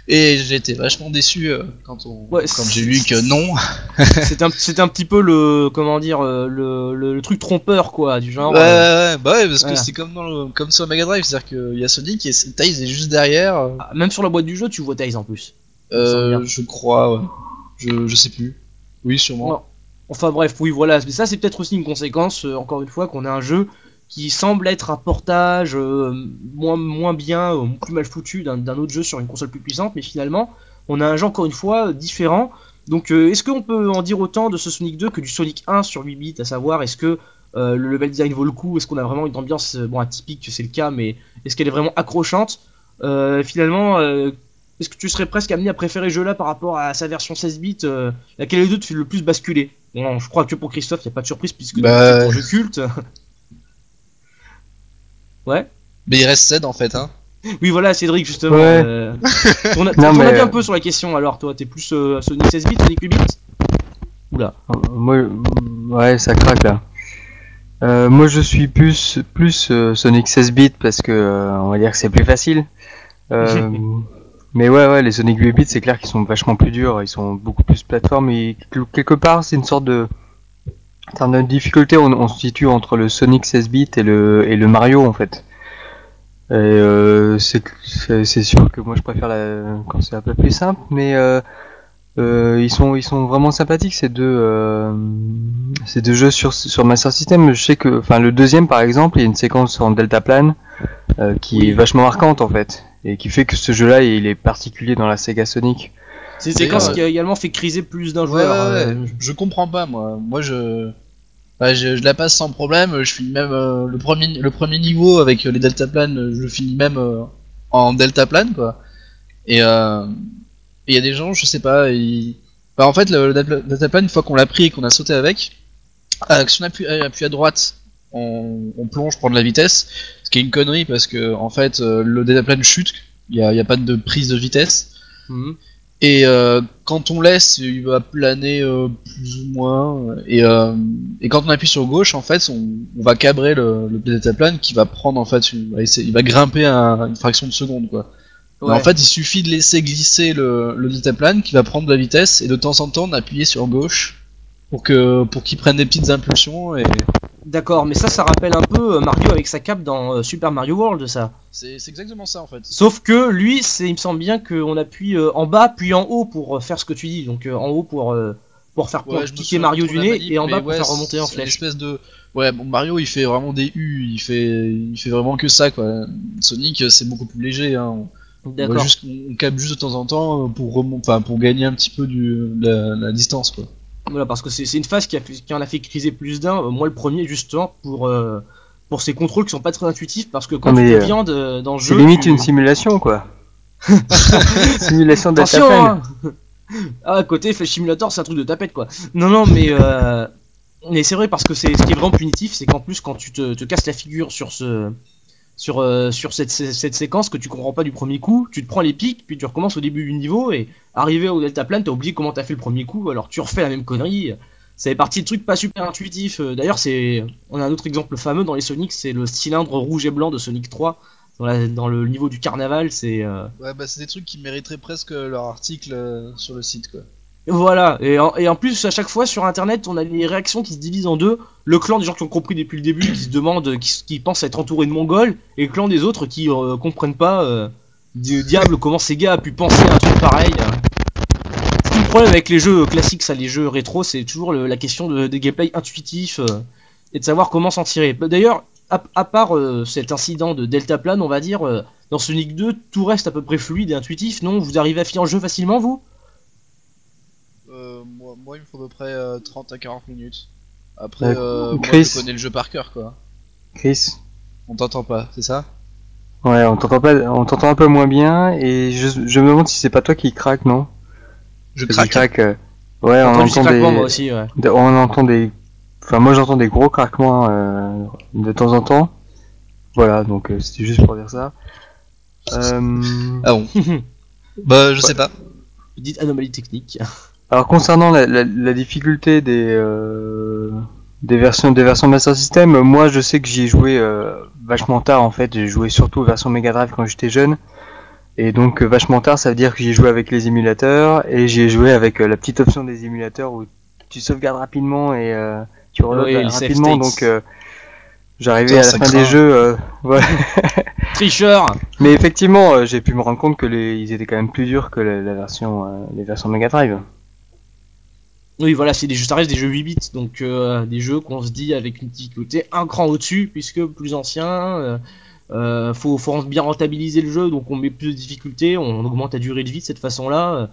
Et j'étais vachement déçu euh, quand, on,
Ouais,
quand j'ai lu que non.
C'était un, un petit peu le comment dire euh, le, le, le truc trompeur quoi du genre.
ouais,
euh,
ouais, bah ouais, parce que c'est comme, dans le, comme sur Mega Drive, c'est-à-dire qu'il y a Sonic et Tails est juste derrière.
ah, Même sur la boîte du jeu tu vois Tails en plus.
euh, je crois, ouais. Je, je sais plus. Oui, sûrement.
Non. Enfin bref, oui voilà, mais ça c'est peut-être aussi une conséquence, encore une fois, qu'on a un jeu qui semble être un portage euh, moins, moins bien, euh, plus mal foutu d'un autre jeu sur une console plus puissante, mais finalement on a un jeu encore une fois euh, différent. Donc euh, est-ce qu'on peut en dire autant de ce Sonic 2 que du Sonic 1 sur 8 bits, à savoir est-ce que le level design vaut le coup, est-ce qu'on a vraiment une ambiance, bon atypique c'est le cas, mais est-ce qu'elle est vraiment accrochante? Finalement, est-ce que tu serais presque amené à préférer ce jeu-là par rapport à sa version 16 bits Laquelle des deux te fait le plus basculer? Bon, je crois que pour Christophe, il n'y a pas de surprise puisque
Bah,
c'est un jeu culte. Ouais.
Mais il reste Ced en fait, hein.
Oui, voilà, Cédric, justement.
Ouais.
Euh, ton, ton
Non, mais-
un peu sur la question, alors, toi, t'es plus euh, Sonic 16 bits, Sonic 8 bits Oula.
Euh, Moi, ouais, ça craque là. Euh, moi, je suis plus plus euh, Sonic 16 bits parce que euh, on va dire que c'est plus facile. Euh, mais ouais, ouais, les Sonic 8 bits, c'est clair qu'ils sont vachement plus durs. Ils sont beaucoup plus plateforme et quel- quelque part, c'est une sorte de en termes de difficulté, on, on se situe entre le Sonic 16 bits et le et le Mario en fait. Et euh, c'est sûr que moi je préfère la, quand c'est un peu plus simple, mais euh, euh, ils sont ils sont vraiment sympathiques ces deux ces deux jeux sur sur Master System. Je sais que enfin le deuxième par exemple, il y a une séquence en deltaplane euh, qui est vachement marquante en fait et qui fait que ce jeu-là il est particulier dans la Sega Sonic.
C'est une séquence
euh,
qui a également fait criser plus d'un
Ouais,
joueur.
ouais,
euh,
ouais. Je comprends pas, moi. Moi, je. bah, je, je la passe sans problème. Je finis même euh, le premier le premier niveau avec les deltaplanes. Je le finis même euh, en deltaplane, quoi. Et euh, il y a des gens, je sais pas. Ils... Bah, en fait, le, le delta- deltaplane, une fois qu'on l'a pris et qu'on a sauté avec, euh, si on appuie, appuie à droite, on, on plonge, prend de la vitesse. Ce qui est une connerie parce que en fait, euh, le deltaplane chute. Il y a, y a pas de prise de vitesse.
mhm.
Et euh, quand on laisse, il va planer euh, plus ou moins. Et, euh, et quand on appuie sur gauche, en fait, on, on va cabrer le, le deltaplane qui va prendre en fait, une- il va, grimper à une fraction de seconde quoi.
Ouais.
en fait, il suffit de laisser glisser le, le deltaplane qui va prendre de la vitesse et de temps en temps d'appuyer sur gauche pour que pour qu'il prenne des petites impulsions et,
D'accord, mais ça, ça rappelle un peu euh, Mario avec sa cape dans euh, Super Mario World, ça.
C'est exactement ça en fait.
Sauf que lui, c'est, il me semble bien qu'on appuie euh, en bas puis en haut pour faire ce que tu dis. Donc en haut pour pour faire
Ouais,
piquer Mario du nez
manip,
et en bas pour
ouais,
faire remonter en flèche.
espèce de ouais bon Mario il fait vraiment des U il fait il fait vraiment que ça quoi Sonic c'est beaucoup plus léger hein. on, juste on capte juste de temps en temps pour remon- enfin pour gagner un petit peu du de la, la distance quoi
Voilà, parce que c'est, c'est une phase qui, a, qui en a fait criser plus d'un. Euh, moi, le premier, justement, pour euh, pour ces contrôles qui sont pas très intuitifs, parce que quand
Non,
tu
euh,
viandes euh, dans le
C'est
jeu,
limite
tu-
une simulation, quoi. simulation de
Attention hein Ah, à côté, Flash Simulator, c'est un truc de tapette, quoi. Non, non, mais... Euh... Mais c'est vrai, parce que c'est ce qui est vraiment punitif, c'est qu'en plus, quand tu te, te casses la figure sur ce... Sur, euh, sur cette, séquence que tu comprends pas du premier coup, tu te prends les pics, puis tu recommences au début du niveau, et arrivé au delta plane, t'as oublié comment t'as fait le premier coup, alors tu refais la même connerie. Ça fait partie de trucs pas super intuitifs. Euh, D'ailleurs, c'est, on a un autre exemple fameux dans les Sonic, c'est le cylindre rouge et blanc de Sonic 3. Dans, la- dans le niveau du carnaval, c'est... euh,
ouais bah c'est des trucs qui mériteraient presque leur article euh, sur le site quoi
Voilà, et en, plus, à chaque fois sur internet, on a les réactions qui se divisent en deux. Le clan des gens qui ont compris depuis le début, qui se demandent, qui, qui pensent être entourés de Mongols, et le clan des autres qui euh, comprennent pas, euh, du diable, comment ces gars a pu penser à un truc pareil. euh. Le problème avec les jeux classiques, ça, les jeux rétro, c'est toujours la question de, des gameplay intuitifs et de savoir comment s'en tirer. Bah, D'ailleurs, à, part cet incident de Delta Plane, on va dire, dans Sonic 2, tout reste à peu près fluide et intuitif, non? Vous arrivez à finir le jeu facilement, vous?
Euh, moi, moi il me faut à peu près euh, 30 à 40 minutes après
Euh,
euh, moi,
Chris.
je connais le jeu par cœur quoi
Chris
on t'entend pas c'est ça?
Ouais, on t'entend pas, on t'entend un peu moins bien, et je, je me demande si c'est pas toi qui craque, non?
Je
Parce que
craque
craque, euh, Ouais, on entend des,
moi aussi, ouais.
de- on entend des, enfin moi j'entends des gros craquements euh, de temps en temps. Voilà, donc euh, c'était juste pour dire ça. Euh,
ah bon bah je sais pas
Dites anomalie technique.
Alors concernant la, la, la difficulté des euh, des versions des versions Master System, moi je sais que j'y ai joué euh, vachement tard en fait. J'ai joué surtout aux versions Mega Drive quand j'étais jeune. Et donc euh, vachement tard, ça veut dire que j'y ai joué avec les émulateurs et j'y ai joué avec euh, la petite option des émulateurs où tu sauvegardes rapidement et euh, tu reloads
Oui,
rapidement. Donc euh, j'arrivais à la fin
craint.
des jeux. euh, voilà.
Tricheur
Mais effectivement, euh, j'ai pu me rendre compte que les ils étaient quand même plus durs que la, la version euh, les versions Mega Drive.
Oui, voilà, c'est des jeux, ça reste des jeux 8 bits, donc euh, des jeux qu'on se dit avec une difficulté un cran au-dessus, puisque plus ancien, euh, euh, faut, bien rentabiliser le jeu, donc on met plus de difficultés, on augmente la durée de vie de cette façon-là.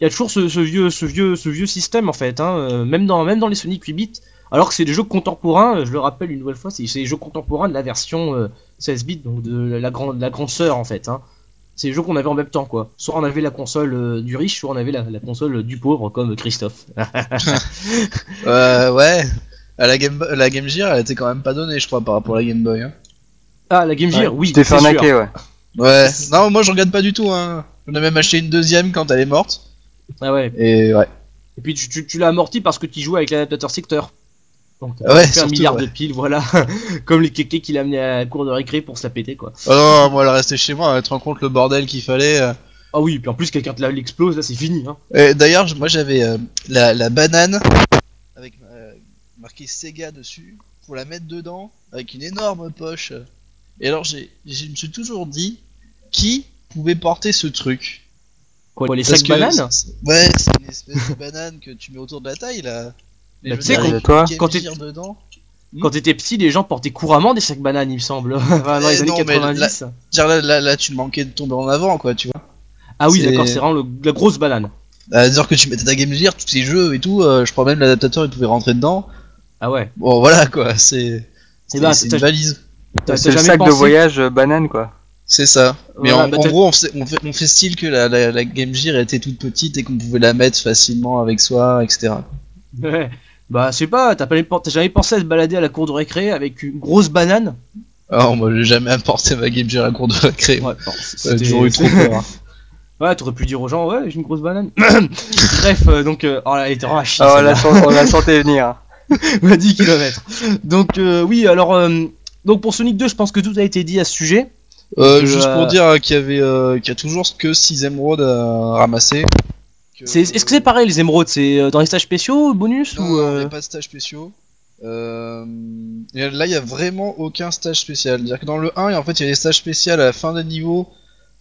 Il y a toujours ce, ce vieux, ce vieux, ce vieux système en fait, hein, même dans, même dans les Sonic 8 bits, alors que c'est des jeux contemporains. Je le rappelle une nouvelle fois, c'est des jeux contemporains de la version euh, 16 bits, donc de la grande, la grande sœur en fait. Hein. C'est des jeux qu'on avait en même temps quoi. Soit on avait la console euh, du riche, soit on avait la, la console du pauvre comme Christophe.
Euh, ouais. À la Game, la Game Gear, elle était quand même pas donnée, je crois, par rapport à la Game Boy. Hein.
Ah, la Game Gear, oui,
Tu t'es fait
c'est sûr.
arnaquer, ouais.
Ouais. Non, moi je regarde pas du tout. Hein. J'en ai même acheté une deuxième quand elle est morte.
Ah ouais.
Et ouais.
Et puis tu, tu, tu l'as amorti parce que tu jouais avec l'adaptateur secteur. Donc t'as
ouais,
fait un
surtout,
milliard
ouais.
de piles, voilà. Comme les kékés qu'il a amené à la cour de récré pour se la péter, quoi.
Oh non, moi elle restait chez moi, elle te rend compte le bordel qu'il fallait. euh.
Ah oui, puis en plus, quelqu'un te la- l'explose, là, c'est fini, hein.
D'ailleurs, moi j'avais euh, la, la banane avec euh, marqué Sega dessus pour la mettre dedans avec une énorme poche. Et alors j'ai, je me suis toujours dit qui pouvait porter ce truc.
Quoi, les
Parce
sacs
que
bananes
Ouais, c'est une espèce de banane que tu mets autour de la taille là. Mais
Bah,
je
tu sais,
veux dire,
quand-
quand t'es-
Gear dedans.
Quand t'étais petit, les gens portaient couramment des sacs bananes, il me semble. enfin, dans
Eh
les années
non, mais
90.
Dire là, là, là, tu manquais de tomber en avant quoi, tu vois.
Ah oui, d'accord, c'est vraiment le- la grosse banane.
À dire que tu mettais ta Game Gear, tous ces jeux et tout, euh, je crois même l'adaptateur il pouvait rentrer dedans.
Ah ouais.
Bon voilà quoi, c'est c'est
ben,
c'est une valise.
C'est le sac de voyage euh, banane, quoi.
C'est ça. Mais
Voilà,
en,
bah,
en gros, on fait, on, fait, on fait style que la, la, la Game Gear était toute petite et qu'on pouvait la mettre facilement avec soi, etc.
Ouais. Bah, je sais pas, t'as pas- t'as jamais pensé à se balader à la cour de récré avec une grosse banane?
Alors, moi, j'ai jamais apporté ma Game Gear à cours de récré.
Ouais,
toujours eu trop peur. hein.
Ouais, t'aurais pu dire aux gens, ouais, j'ai une grosse banane. Bref, euh, donc, euh, oh là, elle était vraiment chier,
on
celle-là.
la, on la sentait venir.
à 10 km. Donc, euh, oui, alors, euh, donc pour Sonic 2, je pense que tout a été dit à ce sujet.
Euh, juste
euh,
pour dire qu'il y avait, euh, qu'il y a toujours que 6 émeraudes à ramasser. Que-
Est-ce que c'est pareil les émeraudes C'est euh, dans les stages spéciaux, bonus
Non,
ou
non, il n'y a pas de stage spéciaux. Euh, et là, il y a vraiment aucun stage spécial. C'est-à-dire que dans le 1, en fait, il y a des stages spéciaux à la fin des niveaux,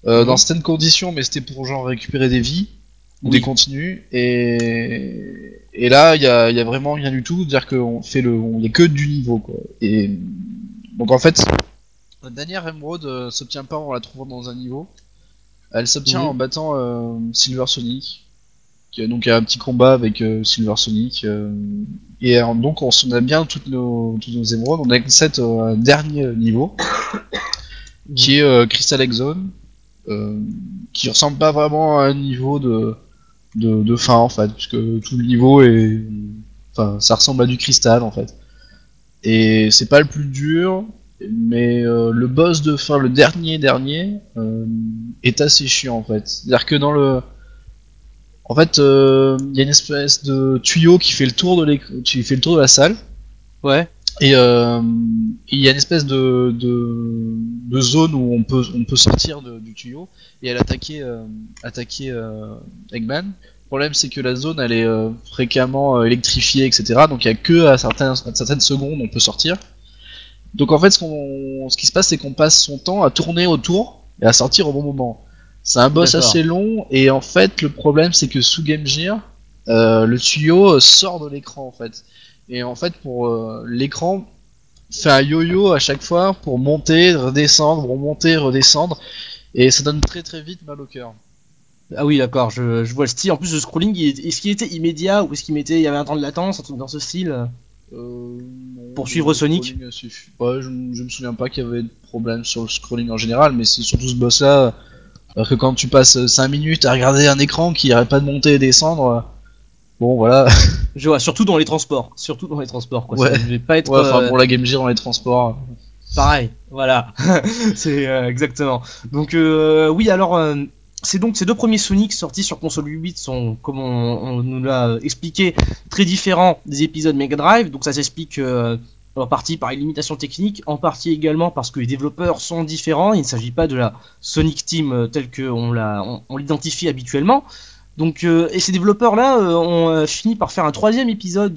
euh,
Mhm.
dans certaines conditions, mais c'était pour genre récupérer des vies ou
Oui.
des continues. Et, et là, il y a, y a vraiment rien du tout. C'est-à-dire qu'on fait le, on- y a que du niveau, quoi. Et donc en fait, la dernière émeraude euh, s'obtient pas en la trouvant dans un niveau. Elle s'obtient
Mhm.
en battant Silver Sonic. A donc un petit combat avec euh, Silver Sonic. euh, et euh, donc on, a bien toutes nos, toutes nos émeraudes. On a accès à un dernier niveau. qui est euh, Crystal Exone. euh, qui ressemble pas vraiment à un niveau de, de, de fin en fait. Puisque tout le niveau est. Enfin, ça ressemble à du cristal en fait. Et c'est pas le plus dur, mais euh, le boss de fin, le dernier dernier, euh, est assez chiant en fait. C'est-à-dire que dans le, en fait, euh, il y a une espèce de tuyau qui fait le tour de l'éc- qui fait le tour de la salle,
Ouais.
et euh, il y a une espèce de, de, de zone où on peut on peut sortir de- du tuyau et aller attaquer euh, attaquer Eggman. Le problème c'est que la zone elle est fréquemment électrifiée etc. Donc il y a que à certaines à certaines secondes on peut sortir. Donc en fait ce ce qui se passe c'est qu'on passe son temps à tourner autour et à sortir au bon moment. C'est un boss assez long et en fait le problème c'est que sous Game Gear euh, le tuyau euh, sort de l'écran en fait. Et en fait pour euh, l'écran fait un yo-yo à chaque fois pour monter, redescendre, remonter, redescendre et ça donne très très vite mal au cœur.
Ah oui, d'accord, je, je vois le style. En plus, le scrolling, est-ce qu'il était immédiat ou est-ce qu'il mettait, il y avait un temps de latence, un truc dans ce style
Euh, non,
Pour suivre Sonic.
Ouais, je, je me souviens pas qu'il y avait de problème sur le scrolling en général, mais c'est surtout ce boss là. Alors que quand tu passes 5 minutes à regarder un écran qui arrête pas de monter et descendre, euh, bon voilà.
Je vois, surtout dans les transports. Surtout dans les transports, quoi.
Ouais.
Ça devait pas être
Ouais, enfin
euh,
pour la Game Gear dans les transports.
pareil. Voilà. c'est euh, exactement. Donc, euh, oui, alors. euh, c'est donc ces deux premiers Sonic sortis sur console 8 sont, comme on, on nous l'a expliqué, très différents des épisodes Mega Drive. Donc ça s'explique euh, en partie par une limitation technique, en partie également parce que les développeurs sont différents. Il ne s'agit pas de la Sonic Team euh, telle qu'on on, l'identifie habituellement. Donc, euh, et ces développeurs-là euh, ont fini par faire un troisième épisode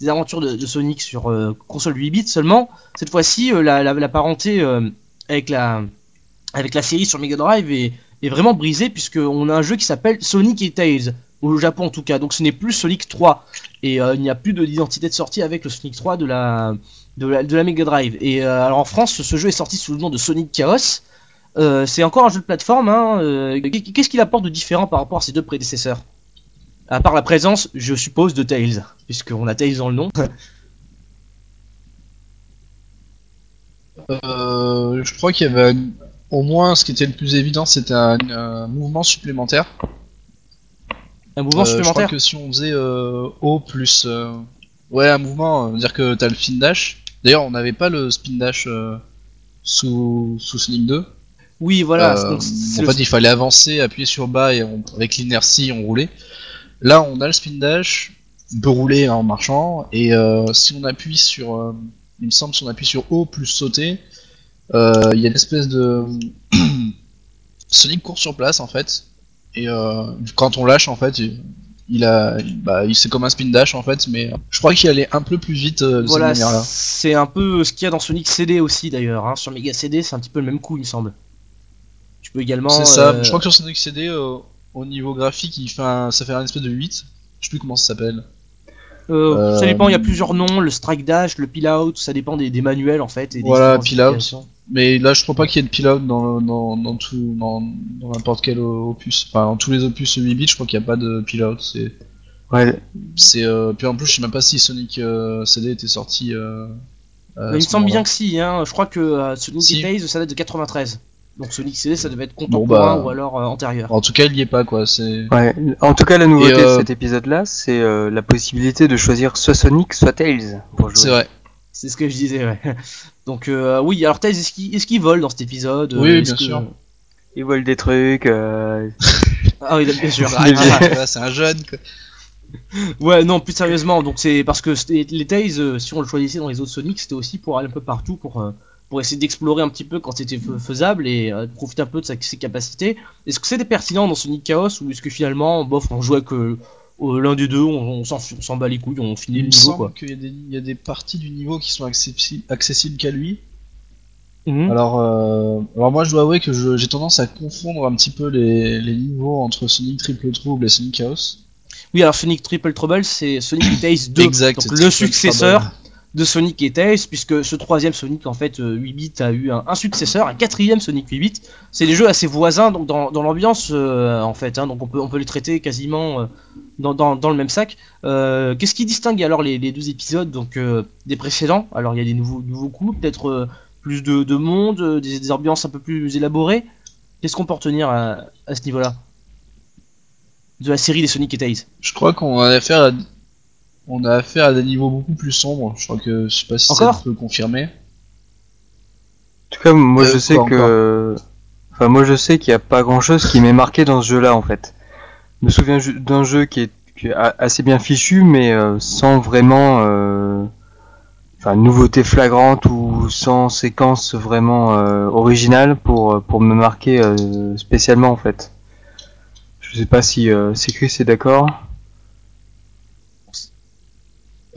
des aventures de, Sonic sur console 8 bits seulement. Cette fois-ci, la, parenté avec la avec la série sur Mega Drive est, est vraiment brisée puisqu'on a un jeu qui s'appelle Sonic et Tails au Japon en tout cas. Donc ce n'est plus Sonic 3 et euh, il n'y a plus de- d'identité de sortie avec le Sonic 3 de la de la, Mega Drive. Et euh, alors en France, ce, jeu est sorti sous le nom de Sonic Chaos. Euh, c'est encore un jeu de plateforme. Hein, Qu'est-ce qu'il apporte de différent par rapport à ses deux prédécesseurs? À part la présence, je suppose, de Tails, puisqu'on a Tails dans le nom.
Je crois qu'il y avait au moins ce qui était le plus évident, c'était un mouvement supplémentaire.
Un mouvement
Euh, Je
supplémentaire.
crois que si on faisait euh, O plus. euh, Ouais, un mouvement, dire que t'as le spin dash. D'ailleurs, on n'avait pas le spin dash sous, sous Sonic 2.
Oui, voilà.
Euh,
donc,
en
le-
fait, il fallait avancer, appuyer sur bas et on- avec l'inertie, on roulait. Là, on a le spin dash, on peut rouler en marchant, et euh, si on appuie sur. euh, il me semble, si on appuie sur O plus sauter, il y a une espèce de. Sonic court sur place en fait, et euh, quand on lâche en fait, il, il a. Bah, il- c'est comme un spin dash en fait, mais je crois qu'il allait un peu plus vite euh, de
Voilà,
cette manière-là.
c'est un peu ce qu'il y a dans Sonic CD aussi d'ailleurs. Hein. Sur Mega CD, c'est un petit peu le même coup, il me semble. Tu peux également.
C'est ça,
euh,
je crois que sur Sonic CD, euh, au niveau graphique, il fait un- ça fait un espèce de 8. Je sais plus comment ça s'appelle.
euh, Ça
euh,
dépend, il y a plusieurs noms, le Strike Dash, le Peel Out, ça dépend des, des manuels en fait. Et des
Voilà, Peel Out. Mais là, je crois pas qu'il y ait de peel-out dans, dans, dans tout, dans, dans n'importe quel opus. Enfin, dans tous les opus 8 bits, je crois qu'il n'y a pas de peel-out. C'est,
Ouais,
c'est, euh, puis en plus, je sais même pas si Sonic euh, CD était sorti. Euh,
il me semble bien que si, hein. je crois que euh, Sonic
Si.
et Tails ça date de 93. Donc Sonic CD ça devait être contemporain
bah.
ou alors euh, antérieur.
En tout cas, il y est pas, quoi. C'est...
ouais. En tout cas, la nouveauté
euh,
de cet épisode-là, c'est euh, la possibilité de choisir soit Sonic, soit Tails pour jouer.
C'est vrai.
C'est ce que je disais, ouais. Donc euh, oui, alors Tails, est-ce qu'il est qu'il vole dans cet épisode
Oui,
Euh,
oui,
est-ce
bien sûr.
Ils volent des trucs. euh,
Ah oui, bien sûr. Ah,
c'est un jeune, quoi.
Ouais, non, plus sérieusement, donc c'est parce que c'était- les Tails, euh, si on le choisissait dans les autres Sonic, c'était aussi pour aller un peu partout, pour, euh, pour essayer d'explorer un petit peu quand c'était fais- faisable et euh, profiter un peu de sa- ses capacités. Est-ce que c'était pertinent dans Sonic Chaos ou est-ce que finalement, bof, on jouait que l'un des deux, on, on s'en on s'en bat les couilles, on finit
Il
le niveau quoi.
qu'il y, il y a des parties du niveau qui sont accessi- accessibles qu'à lui.
Mhm.
Alors, euh, alors moi je dois avouer que j'ai tendance à confondre un petit peu les, les niveaux entre Sonic Triple Trouble et Sonic Chaos.
Oui, alors Sonic Triple Trouble, c'est Sonic Tails 2,
Exact,
donc le successeur
Trouble.
De Sonic et Tails, puisque ce troisième Sonic, en fait, euh, 8 bits, a eu un, successeur, un quatrième Sonic 8 bits. C'est des jeux assez voisins, donc dans, dans l'ambiance, euh, en fait, hein, donc on peut, on peut les traiter quasiment euh, dans, dans, dans le même sac. Euh, Qu'est-ce qui distingue alors les, deux épisodes donc euh, des précédents? Alors il y a des nouveaux, nouveaux coups, peut-être euh, plus de, de monde, euh, des, des ambiances un peu plus élaborées. Qu'est-ce qu'on peut retenir à, à ce niveau-là? De la série des Sonic et Tails
Je crois qu'on a affaire à, on a affaire à des niveaux beaucoup plus sombres. Je crois que je sais pas si
Encore
ça peut confirmer.
En tout cas, moi
Euh,
je sais que, enfin moi je sais qu'il n'y a pas grand chose qui m'est marqué dans ce jeu-là en fait. Je me souviens d'un jeu qui est, qui est a- assez bien fichu, mais euh, sans vraiment, euh, enfin nouveauté flagrante ou sans séquence vraiment euh, originale pour pour me marquer euh, spécialement en fait. Je sais pas si euh, si Chris est d'accord.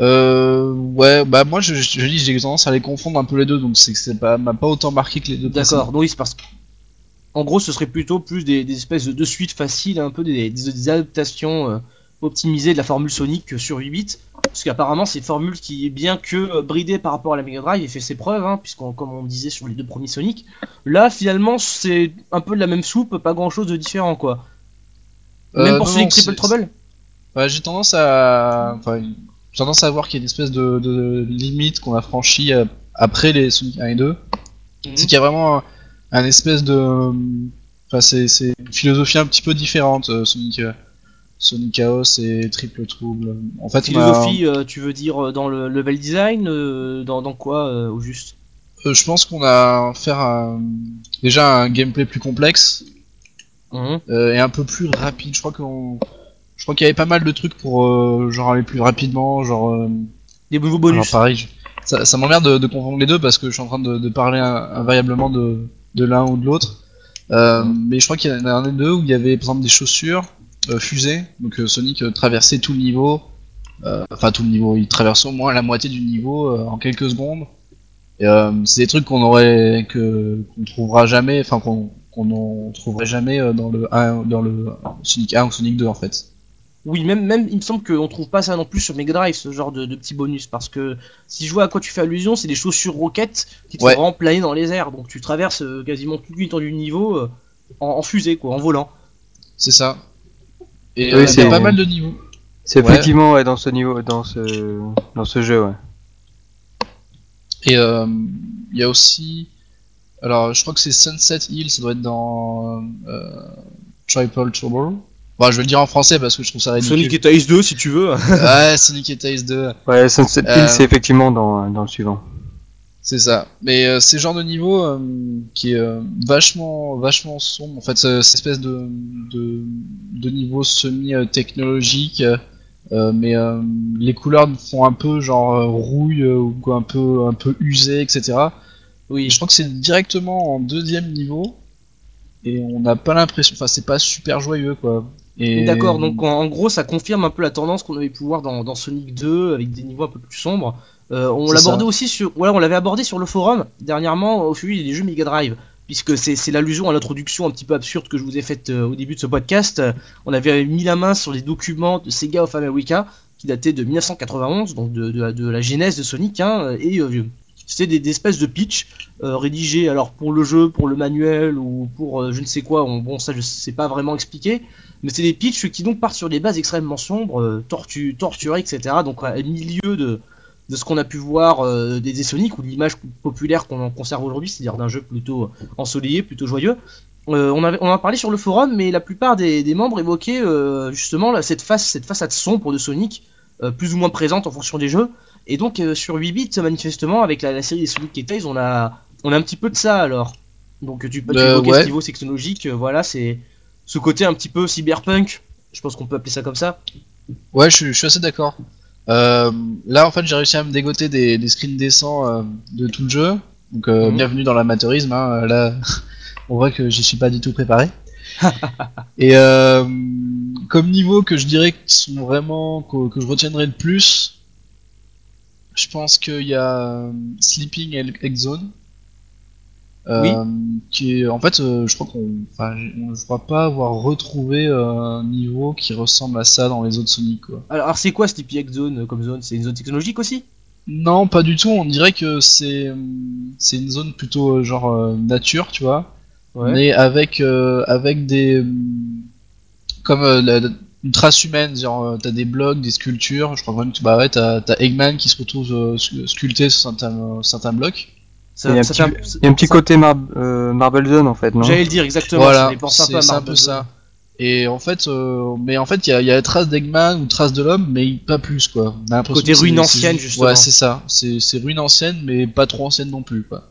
Euh, ouais, bah moi je, je dis j'ai tendance à les confondre un peu les deux, donc c'est que c'est pas m'a pas autant marqué que les deux.
D'accord, donc oui, c'est parce que. En gros, ce serait plutôt plus des, des espèces de, suites faciles, un peu des, des- des adaptations euh, optimisées de la formule Sonic euh, sur 8 bits. Parce qu'apparemment, c'est une formule qui, bien que euh, bridée par rapport à la Mega Drive, et fait ses preuves, hein, puisqu'on, comme on disait sur les deux premiers Sonic, là, finalement, c'est un peu de la même soupe, pas grand chose de différent, quoi.
Euh,
Même pour
non,
Sonic Triple Trouble
Ouais, j'ai tendance à, enfin, tendance à voir qu'il y a une espèce de, de limite qu'on a franchie euh, après les Sonic 1 et 2.
Mhm.
C'est qu'il y a vraiment un, un espèce de, enfin, c'est, une philosophie un petit peu différente, euh, Sonic, euh, Sonic Chaos et Triple Trouble. En fait, a-
Philosophie, euh, tu veux dire dans le level design, dans, dans quoi, au juste
je pense qu'on a faire un, déjà un gameplay plus complexe
Mhm.
et un peu plus rapide. Je crois qu'on, je crois qu'il y avait pas mal de trucs pour euh, genre aller plus rapidement, genre. euh,
Des nouveaux bonus.
pareil, je- ça, ça m'emmerde de, de confondre les deux parce que je suis en train de, de parler in- invariablement de, de l'un ou de l'autre. Euh, Mais je crois qu'il y en a un des deux où il y avait par exemple des chaussures fusées. Donc Sonic traversait tout le niveau. Enfin tout le niveau, il traverse au moins la moitié du niveau en quelques secondes. Et, euh, c'est des trucs qu'on aurait que qu'on trouvera jamais, enfin qu'on qu'on trouverait jamais dans le 1, dans le Sonic 1 ou Sonic 2 en fait.
Oui, même, même il me semble qu'on trouve pas ça non plus sur Mega Drive, ce genre de, de petits bonus. Parce que si je vois à quoi tu fais allusion, c'est des chaussures roquettes qui te
Ouais.
font vraiment planer dans les airs. Donc tu traverses euh, quasiment toute l'étendue du niveau euh, en, en fusée, quoi, en volant.
C'est ça. Et
Oui,
euh, il y
c'est-
a pas mal de niveaux.
C'est
Ouais.
effectivement ouais, dans ce niveau, dans ce dans ce jeu ouais.
Et euh, il y a aussi. Alors, je crois que c'est Sunset Hill, ça doit être dans euh, Triple Trouble. Bon, je vais le dire en français parce que je trouve ça ridicule.
Sonic et Tails 2, si tu veux.
ouais, Sonic et Tails 2,
Ouais, Sunset Hill,
Euh,
c'est effectivement dans, dans le suivant.
c'est ça. Mais euh, c'est le genre de niveau euh, qui est euh, vachement, vachement sombre. En fait, c'est cette espèce de, de, de niveau semi-technologique. euh, mais euh, les couleurs font un peu genre rouille ou quoi, un peu, un peu usé, etc.
oui.
Je crois que c'est directement en deuxième niveau et on n'a pas l'impression, enfin c'est pas super joyeux quoi. Et
D'accord, donc en, en gros, ça confirme un peu la tendance qu'on avait pu voir dans, dans Sonic 2 avec des niveaux un peu plus sombres. Euh, on l'abordait aussi sur, on l'avait abordé sur le forum dernièrement au suivi des jeux Mega Drive, puisque c'est l'allusion à l'introduction un petit peu absurde que je vous ai faite euh, au début de ce podcast. On avait mis la main sur les documents de Sega of America qui dataient de 1991, donc de, de, de la genèse de Sonic, hein, et euh, c'était des, des espèces de pitch euh, rédigés alors pour le jeu, pour le manuel ou pour euh, je ne sais quoi. On- bon, ça je sais pas vraiment expliquer. Mais c'est des pitchs qui donc partent sur des bases extrêmement sombres, euh, tortu torturées, etc. Donc à milieu de, de ce qu'on a pu voir euh, des, des Sonic ou l'image populaire qu'on en conserve aujourd'hui, c'est-à-dire d'un jeu plutôt ensoleillé, plutôt joyeux. Euh, on, avait, on en a parlé sur le forum, mais la plupart des, des membres évoquaient euh, justement là, cette, face, cette façade sombre de Sonic, plus ou moins présente en fonction des jeux. Et donc sur 8 bits, manifestement, avec la, la série des Sonic et Tails, on a, on a un petit peu de ça alors. Donc tu, évoquais
ouais.
ce niveau technologique, euh, voilà, c'est ce côté un petit peu cyberpunk, je pense qu'on peut appeler ça comme ça.
Ouais, je, suis- je suis assez d'accord. Euh, là en fait j'ai réussi à me dégoter des, des screens décents euh, de tout le jeu. Donc euh,
Mhm.
bienvenue dans l'amateurisme. Hein. Là on voit que j'y suis pas du tout préparé. Et comme niveau que je dirais que sont vraiment que, que je retiendrai le plus, je pense qu'il y a Sleeping Egg Euh, qui est en fait euh, je crois qu'on je- crois pas avoir retrouvé euh, un niveau qui ressemble à ça dans les autres Sonic quoi.
Alors, alors c'est quoi Sleepy Egg Zone comme zone? C'est une zone technologique aussi?
Non, pas du tout. On dirait que c'est c'est une zone plutôt genre euh, nature, tu vois, mais avec euh, avec des comme euh, la- une trace humaine. Genre t'as des blocs, des sculptures. Je crois vraiment que bah ouais, t'as Eggman qui se retrouve scu- sculpté sur certains certains blocs.
Ça-
Il y a un
ça
petit-
fait un-
Il y a un petit
ça-
côté mar- euh, Marble Zone en fait, non
J'allais le dire exactement.
voilà, c'est un peu ça. Et en fait, euh, mais en fait, il y a, y a la trace d'Eggman ou trace de l'homme, mais pas plus quoi. On a l'impression
Côté ruine ancienne,
juste-
justement.
Ouais, c'est ça. C'est c'est ruine ancienne, mais pas trop ancienne non plus quoi.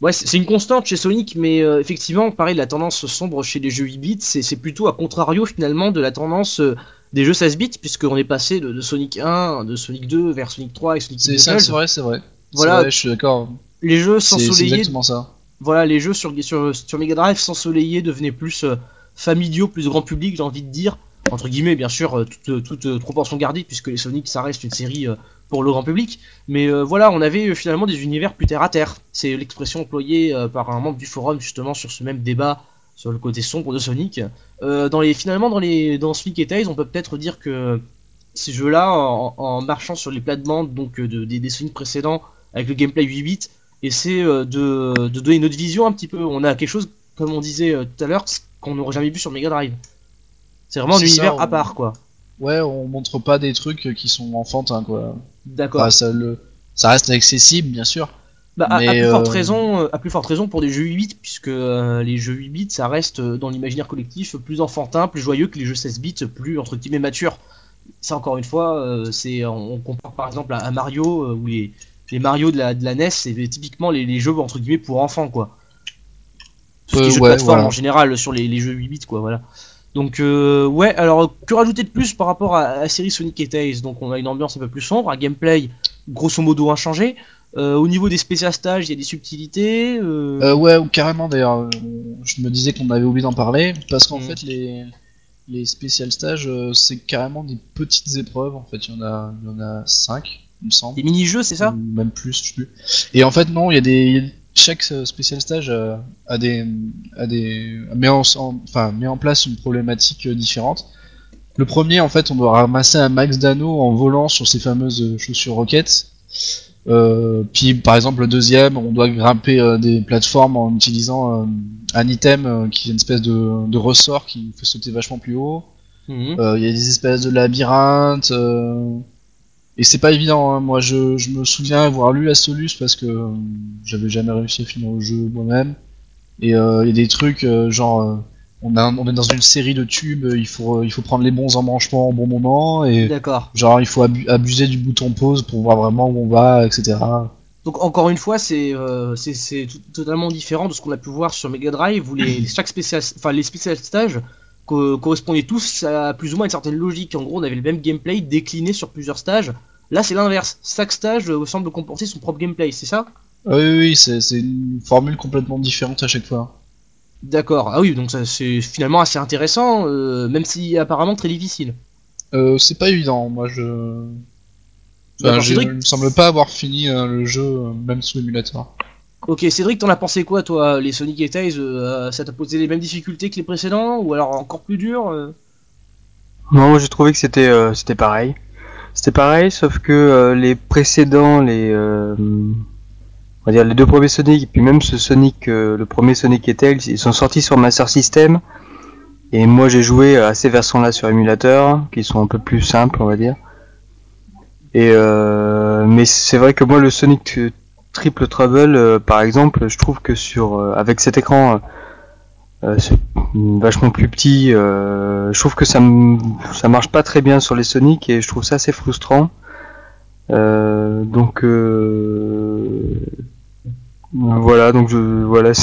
Ouais, c'est une constante chez Sonic, mais euh, effectivement, pareil, la tendance sombre chez les jeux 8 bits, c'est c'est plutôt à contrario finalement de la tendance euh, des jeux 16 bits, puisqu'on est passé de, de Sonic 1, de Sonic 2 vers Sonic 3 et Sonic
C'est ça, c'est vrai, c'est vrai.
Voilà.
C'est vrai, je suis d'accord.
Les jeux s'ensoleiller,
exactement ça.
voilà, les jeux sur, sur, sur Mega Drive s'ensoleiller devenaient plus euh, familiaux, plus grand public, j'ai envie de dire. Entre guillemets, bien sûr, euh, toute, toute, euh, proportion gardée, puisque les Sonic, ça reste une série euh, pour le grand public. Mais euh, voilà, on avait euh, finalement des univers plus terre à terre. C'est l'expression employée euh, par un membre du forum, justement, sur ce même débat sur le côté sombre de Sonic. Euh, dans les, finalement, dans, les, dans Sonic et Tails, on peut peut-être dire que ces jeux-là, en, en marchant sur les plates-bandes donc, euh, de, des, des Sonic précédents, avec le gameplay 8 bits, essaient euh, de, de donner notre vision un petit peu. On a quelque chose, comme on disait euh, tout à l'heure, qu'on n'aurait jamais vu sur Mega Drive. C'est vraiment un
C'est ça,
univers
on-
à part, quoi.
Ouais, on montre pas des trucs qui sont enfantins, quoi.
D'accord.
Enfin, ça, le... ça reste accessible, bien sûr.
Bah, à, plus forte
euh,
raison, à plus forte raison pour des jeux 8 bits, puisque euh, les jeux 8 bits, ça reste euh, dans l'imaginaire collectif plus enfantin, plus joyeux que les jeux 16 bits, plus entre guillemets matures. Ça encore une fois, c'est on compare par exemple à, à Mario ou les, les Mario de la, de la NES, c'est typiquement les, les jeux entre guillemets pour enfants quoi. Tout ce qui est
Euh,
jeux de
ouais,
plateforme
voilà.
en général sur les, les jeux 8 bits quoi, voilà. Donc euh, ouais, alors que rajouter de plus par rapport à, la série Sonic et Tails? Donc on a une ambiance un peu plus sombre, un gameplay grosso modo inchangé. Euh, au niveau des spécial stages, il y a des subtilités. euh,
ouais, ou carrément d'ailleurs. Je me disais qu'on avait oublié d'en parler parce qu'en
Mhm.
fait les les spécial stages c'est carrément des petites épreuves. En fait, il y en a il y en a cinq, il me semble.
Des mini-jeux, c'est ça
même plus, je sais plus. Et en fait non, il y a des chaque euh, spécial stage euh, a des a des met en, en- enfin met en place une problématique euh, différente. Le premier, en fait, on doit ramasser un max d'anneaux en volant sur ces fameuses chaussures roquettes. Euh, puis, par exemple, le deuxième, on doit grimper euh, des plateformes en utilisant euh, un item qui est une espèce de, de ressort qui fait sauter vachement plus haut.
Mhm.
Il y a des espèces de labyrinthes. Et c'est pas évident. hein. Moi, je, je me souviens avoir lu la Solus parce que euh, j'avais jamais réussi à finir le jeu moi-même. Et euh, il y a des trucs euh, genre. on, a, on est dans une série de tubes, il faut, il faut prendre les bons embranchements au bon moment, et
D'accord.
genre il faut abu- abuser du bouton pause pour voir vraiment où on va, etc.
Donc encore une fois, c'est euh, c'est- c'est tout- totalement différent de ce qu'on a pu voir sur Mega Drive où les, les- chaque spécial, enfin les spécial stages co- correspondaient tous à plus ou moins une certaine logique. En gros, on avait le même gameplay décliné sur plusieurs stages. Là, c'est l'inverse. Chaque stage euh, semble comporter son propre gameplay, c'est ça?
Ah oui, oui, c'est une formule complètement différente à chaque fois.
D'accord. Ah oui, donc ça, c'est finalement assez intéressant, euh, même si apparemment très difficile.
Euh, c'est pas évident, moi je. Enfin, il me semble pas avoir fini euh, le jeu, même sous émulateur.
Ok, Cédric, t'en as pensé quoi, toi Les Sonic et Tails, euh, ça t'a posé les mêmes difficultés que les précédents Ou alors encore plus dur euh
Non, moi j'ai trouvé que c'était euh, pareil. C'était pareil, sauf que les précédents, les on va dire les deux premiers Sonic, et puis même ce Sonic, le premier Sonic et Tails, ils sont sortis sur Master System. Et moi j'ai joué à ces versions-là sur émulateur, qui sont un peu plus simples, on va dire. Et mais c'est vrai que moi le Sonic Triple Trouble, euh, par exemple, je trouve que sur euh, avec cet écran euh, c'est vachement plus petit, je trouve que ça ça marche pas très bien sur les Sonic et je trouve ça assez frustrant. Donc voilà, donc je voilà,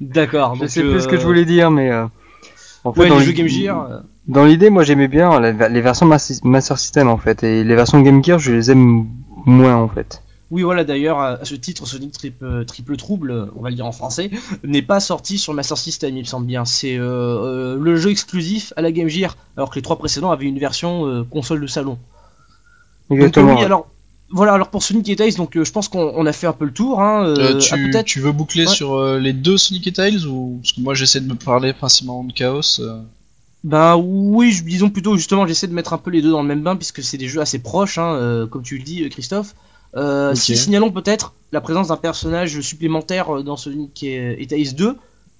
D'accord.
je sais plus ce que je voulais dire, mais euh, en
Ouais,
dans
les jeux Game Gear.
dans l'idée, moi j'aimais bien les versions Mas- Master System en fait, et les versions Game Gear, je les aime moins en fait.
Oui, voilà, d'ailleurs, à ce titre, Sonic Triple, Triple Trouble, on va le dire en français, n'est pas sorti sur Master System, il me semble bien. C'est euh, le jeu exclusif à la Game Gear, alors que les trois précédents avaient une version console de salon.
Exactement.
Donc, oui, alors, voilà, alors pour Sonic et Tails, donc je pense qu'on a fait un peu le tour. Hein,
tu, tu, veux boucler sur les deux Sonic et Tails ou parce que moi j'essaie de me parler principalement de Chaos.
Ben oui, disons plutôt justement, j'essaie de mettre un peu les deux dans le même bain puisque c'est des jeux assez proches, hein, euh, comme tu le dis, euh, Christophe. Euh, Si signalons peut-être la présence d'un personnage supplémentaire euh, dans Sonic et, et Tails 2.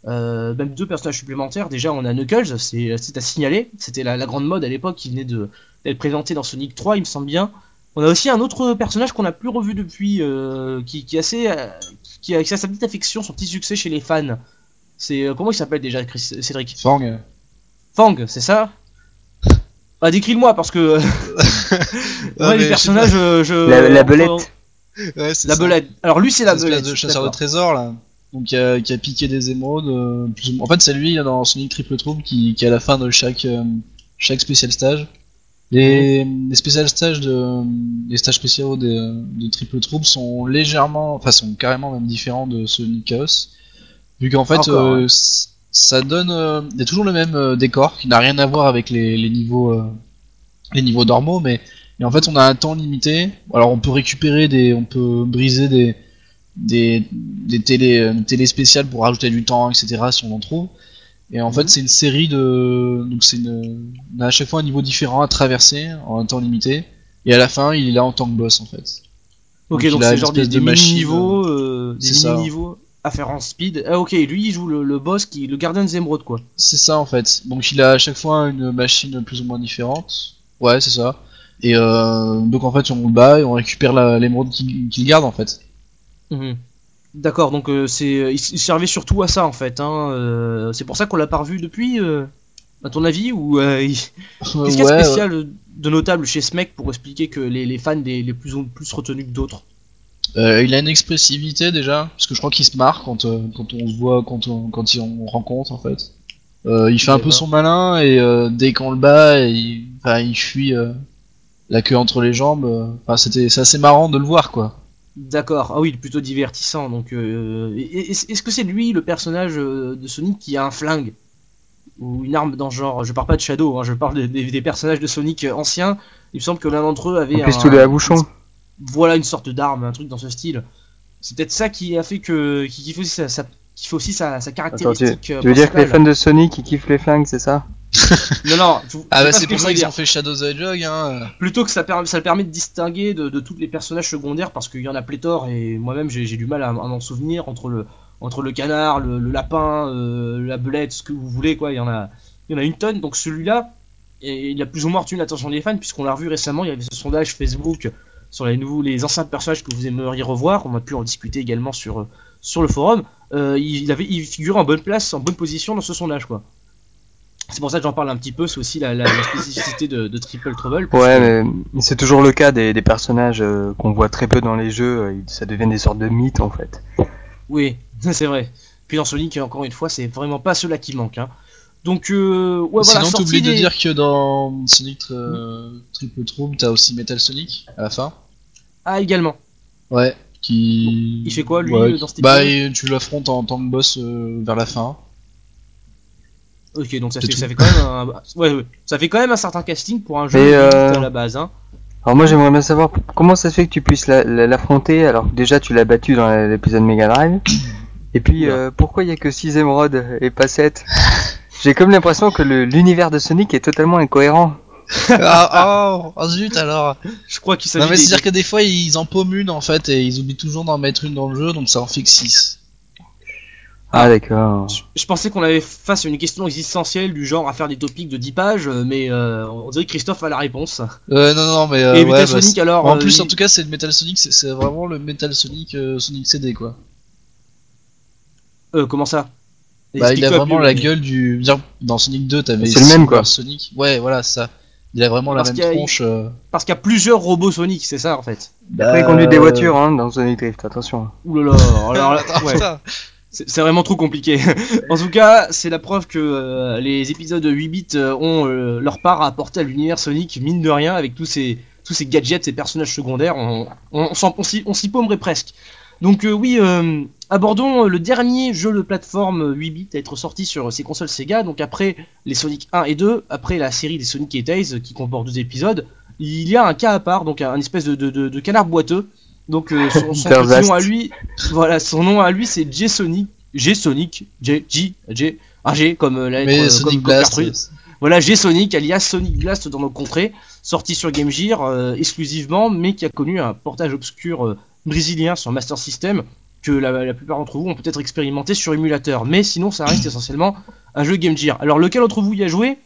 Euh, même deux personnages supplémentaires. Déjà, on a Knuckles, c'est à signaler. C'était la, la, grande mode à l'époque qui venait d'être présenté dans Sonic 3, il me semble bien. On a aussi un autre personnage qu'on n'a plus revu depuis, euh, qui, qui, assez, qui a, qui a sa petite affection, son petit succès chez les fans. C'est comment il s'appelle déjà, Cédric?
Fang.
Fang, c'est ça? Bah décris-le-moi parce que ouais, les personnages, je,
la, belette.
Ouais,
la belette. Alors lui c'est la
belette. de chasseur de trésors là. Donc qui a, qui a piqué des émeraudes. Euh, en fait c'est lui dans Sonic Triple Trouble qui, qui à la fin de chaque euh, chaque spécial stage. Les, mhm. les spécial stages de les stages spéciaux de, de Triple Trouble sont légèrement, enfin sont carrément même différents de Sonic Chaos. Vu qu'en fait euh, ça donne euh, il y a toujours le même euh, décor qui n'a rien à voir avec les, les niveaux euh, les niveaux normaux mais en fait on a un temps limité. Alors on peut récupérer des on peut briser des des, des télé, télé spéciales pour rajouter du temps etc si on en trouve. Et en fait mhm. c'est une série de donc c'est une on a à chaque fois un niveau différent à traverser en un temps limité. Et à la fin il est là en tant que boss en fait.
Ok donc, c'est genre des, des mini niveaux des mini niveaux à faire en speed. Ah ok, lui il joue le, boss qui le gardien des émeraudes quoi.
C'est ça en fait. Donc il a à chaque fois une machine plus ou moins différente. Ouais, c'est ça. Et euh, donc en fait on le bat et on récupère l'émeraude qu'il garde en fait.
Mhm. D'accord, donc euh, c'est il, servait surtout à ça en fait. Hein. Euh, c'est pour ça qu'on l'a pas revu depuis, à ton avis ou qu'est-ce qu'il y a spécial de notable chez ce mec pour expliquer que les, les fans des les plus plus retenus que d'autres?
Euh, il a une expressivité déjà, parce que je crois qu'il se marre quand, euh, quand on se voit, quand on, quand on rencontre en fait. Euh, il fait un peu son malin et euh, dès qu'on le bat, il, enfin, il fuit euh, la queue entre les jambes. Enfin, c'était, c'est assez marrant de le voir quoi.
D'accord, ah oui, plutôt divertissant. Donc, est-ce que c'est lui le personnage de Sonic qui a un flingue? Ou une arme dans ce genre Je parle pas de Shadow, hein, je parle des, des, personnages de Sonic anciens. Il me semble que l'un d'entre eux avait
un pistolet à bouchon
voilà une sorte d'arme, un truc dans ce style. C'est peut-être ça qui a fait que qui, fait aussi sa, qui fait aussi sa, sa caractéristique.
tu, veux dire que les fans de Sonic ils kiffent les flingues, c'est ça?
Non non.
ah bah c'est pour ça qu'ils ont fait Shadow the Hedgehog. Hein.
Plutôt que ça, permet, ça permet de distinguer de, de tous les personnages secondaires parce qu'il y en a pléthore et moi-même j'ai du mal à, m'en souvenir entre le entre le canard, le, lapin, euh, la belette, ce que vous voulez quoi. Il y en a il y en a une tonne. Donc celui-là, il a plus ou moins retenu l'attention des fans puisqu'on l'a revu récemment. Il y avait ce sondage Facebook sur les nouveaux, les anciens personnages que vous aimeriez revoir. On a pu en discuter également sur, euh, sur le forum. Euh, il, avait, il figurait en bonne place, en bonne position dans ce sondage, quoi. C'est pour ça que j'en parle un petit peu, c'est aussi la, la, spécificité de, de, Triple Trouble.
Ouais, mais c'est toujours le cas des, des personnages euh, qu'on voit très peu dans les jeux, ça devient des sortes de mythes en fait.
Oui, c'est vrai. Puis dans Sonic, encore une fois, c'est vraiment pas ceux-là qui manquent. Hein. Donc, euh, ouais, voilà.
Sinon, t'oublies de dire que dans Sonic Triple Trouble, t'as aussi Metal Sonic à la fin.
Ah, également.
Ouais, qui.
Il fait quoi lui dans cette
Bah, tu l'affrontes en tant que boss euh, vers la fin.
Ok, donc ça fait, ça fait, quand même un... ouais, ouais, ça fait quand même un certain casting pour un jeu euh... à la base. Hein.
Alors moi j'aimerais bien savoir comment ça se fait que tu puisses l'affronter alors que déjà tu l'as battu dans l'épisode Mega Drive. Et puis euh, pourquoi il y a que 6 émeraudes et pas 7 J'ai comme l'impression que l'univers de Sonic est totalement incohérent.
ah, oh, oh, zut alors.
Je crois qu'il
Non mais c'est à dire que des fois ils en paument une en fait et ils oublient toujours d'en mettre une dans le jeu donc ça en fait que 6.
Ah d'accord.
Je, pensais qu'on avait face à une question existentielle du genre à faire des topics de 10 pages, mais euh, on dirait que Christophe a la réponse.
Euh, non, non, mais. Euh,
et Metal bah, Sonic alors.
En plus, en tout cas, c'est le Metal Sonic, c'est vraiment le Metal Sonic Sonic CD quoi.
Euh, comment ça?
Bah, il a vraiment la gueule du. Dans Sonic 2, t'avais.
C'est le même quoi.
Sonic. Ouais, voilà, ça. Il a vraiment la même tronche. Euh.
Parce qu'il y a plusieurs robots Sonic, c'est ça en fait.
Après, il conduit des voitures hein, dans Sonic Drift, attention.
Oulala, alors ouais. C'est vraiment trop compliqué. en tout cas, c'est la preuve que euh, les épisodes 8 bits euh, ont leur part à apporter à l'univers Sonic, mine de rien, avec tous ces, tous ces gadgets, ces personnages secondaires, on, on, on s'y paumerait presque. Donc oui, abordons le dernier jeu de plateforme 8 bits à être sorti sur ces consoles Sega. Donc après les Sonic 1 et 2, après la série des Sonic et Tails qui comporte deux épisodes, il y a un cas à part, donc un, espèce de, de, de, canard boiteux. Donc son, nom à lui, voilà, son nom à lui c'est J-Sonic, J-Sonic, J, J, J, un G comme la lettre,
Sonic Blast.
Voilà, G-Sonic alias Sonic Blast dans nos contrées, sorti sur Game Gear euh, exclusivement, mais qui a connu un portage obscur euh, brésilien sur Master System que la, plupart d'entre vous ont peut-être expérimenté sur émulateur. Mais sinon, ça reste essentiellement un jeu Game Gear. Alors, lequel d'entre vous y a joué?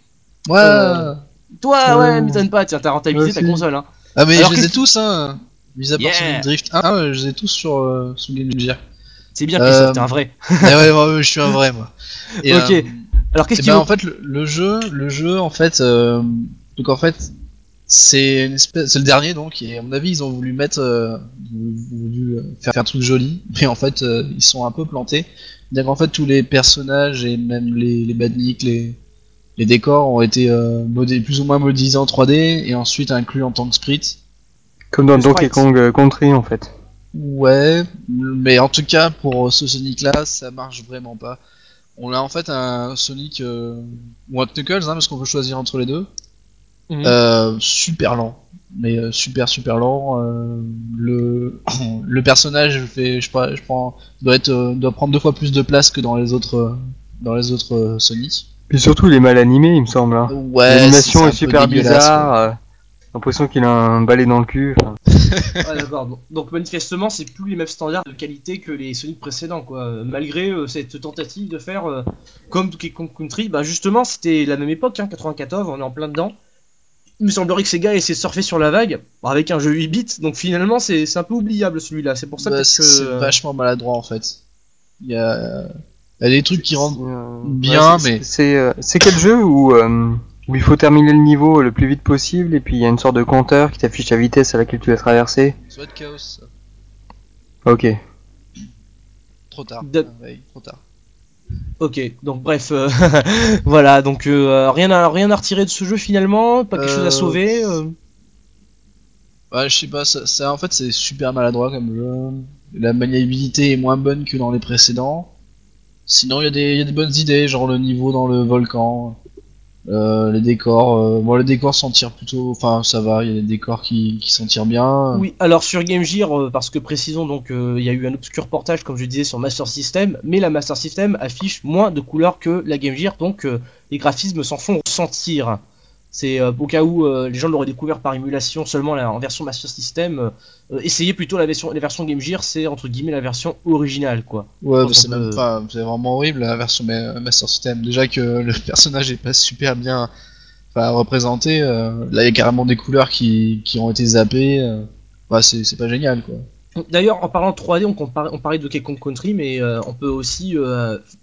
Ouais. Euh,
toi, ouais, m'étonne pas. Tiens, t'as rentabilisé ta console. Hein.
Ah mais je les ai tous, hein. Mis à part Sonic Drift 1, je les ai tous sur, sur Game Gear.
C'est bien que t'es un vrai.
ouais, ouais, je suis un vrai moi.
Et, ok. Alors qu'est-ce qu'il
ben, En fait, le, jeu, le jeu, en fait, euh, donc en fait, c'est une espèce, c'est le dernier donc. Et à mon avis, ils ont voulu mettre, euh, voulu euh, faire, un truc joli, mais en fait, ils sont un peu plantés. cest qu'en fait, tous les personnages et même les, les badniks, les les décors ont été plus ou moins modélisés en 3D et ensuite inclus en tant que sprite.
Comme dans Donkey Kong Country en fait.
Ouais, mais en tout cas pour ce Sonic là, ça marche vraiment pas. On a en fait un Sonic euh, ou un Knuckles, hein, parce qu'on peut choisir entre les deux. Mhm. Euh, super lent, mais euh, super super lent. le le personnage fait, je, je prends, doit être, doit prendre deux fois plus de place que dans les autres dans les autres Sonic.
Puis surtout il est mal animé, il me semble. Hein.
Ouais.
L'animation est, super bizarre l'impression qu'il a un balai dans le cul.
d'accord. Donc, manifestement, c'est plus les mêmes standards de qualité que les Sonic précédents, quoi. Malgré euh, cette tentative de faire euh, comme Donkey Kong Country, bah justement, c'était la même époque, hein, 94, on est en plein dedans. Il me semblerait que ces gars essaient de surfer sur la vague avec un jeu 8 bits, donc finalement, c'est un peu oubliable celui-là. C'est pour ça bah, que.
C'est vachement maladroit en fait. Il y a. Il y a des trucs qui rendent euh, bien, mais.
C'est quel jeu ou où il faut terminer le niveau le plus vite possible et puis il y a une sorte de compteur qui t'affiche la vitesse à laquelle tu vas traverser?
Soit de chaos.
Ok.
Trop tard. trop tard.
Ok, donc bref, euh, voilà, donc euh, rien, à, rien à retirer de ce jeu finalement, pas quelque chose à euh, sauver.
Ouais, je sais pas, ça, en fait c'est super maladroit comme jeu. La maniabilité est moins bonne que dans les précédents. Sinon, il y, y, a des bonnes idées, genre le niveau dans le volcan. Euh, les décors, euh, bon, les décors s'en tirent plutôt, enfin ça va, il y a des décors qui, s'en tirent bien.
Oui, alors sur Game Gear, euh, parce que précisons donc, il y a eu un obscur portage comme je disais sur Master System, mais la Master System affiche moins de couleurs que la Game Gear, donc les graphismes s'en font ressentir. C'est euh, au cas où euh, les gens l'auraient découvert par émulation seulement en version Master System. Euh, essayez plutôt la version, la version Game Gear, c'est entre guillemets la version originale quoi.
Ouais, c'est même pas, c'est vraiment horrible la version Master System. Déjà que le personnage est pas super bien représenté. là, il y a carrément des couleurs qui, qui ont été zappées. bah, c'est pas génial quoi.
D'ailleurs, en parlant de 3D, on, on parlait de Donkey Country, mais on peut aussi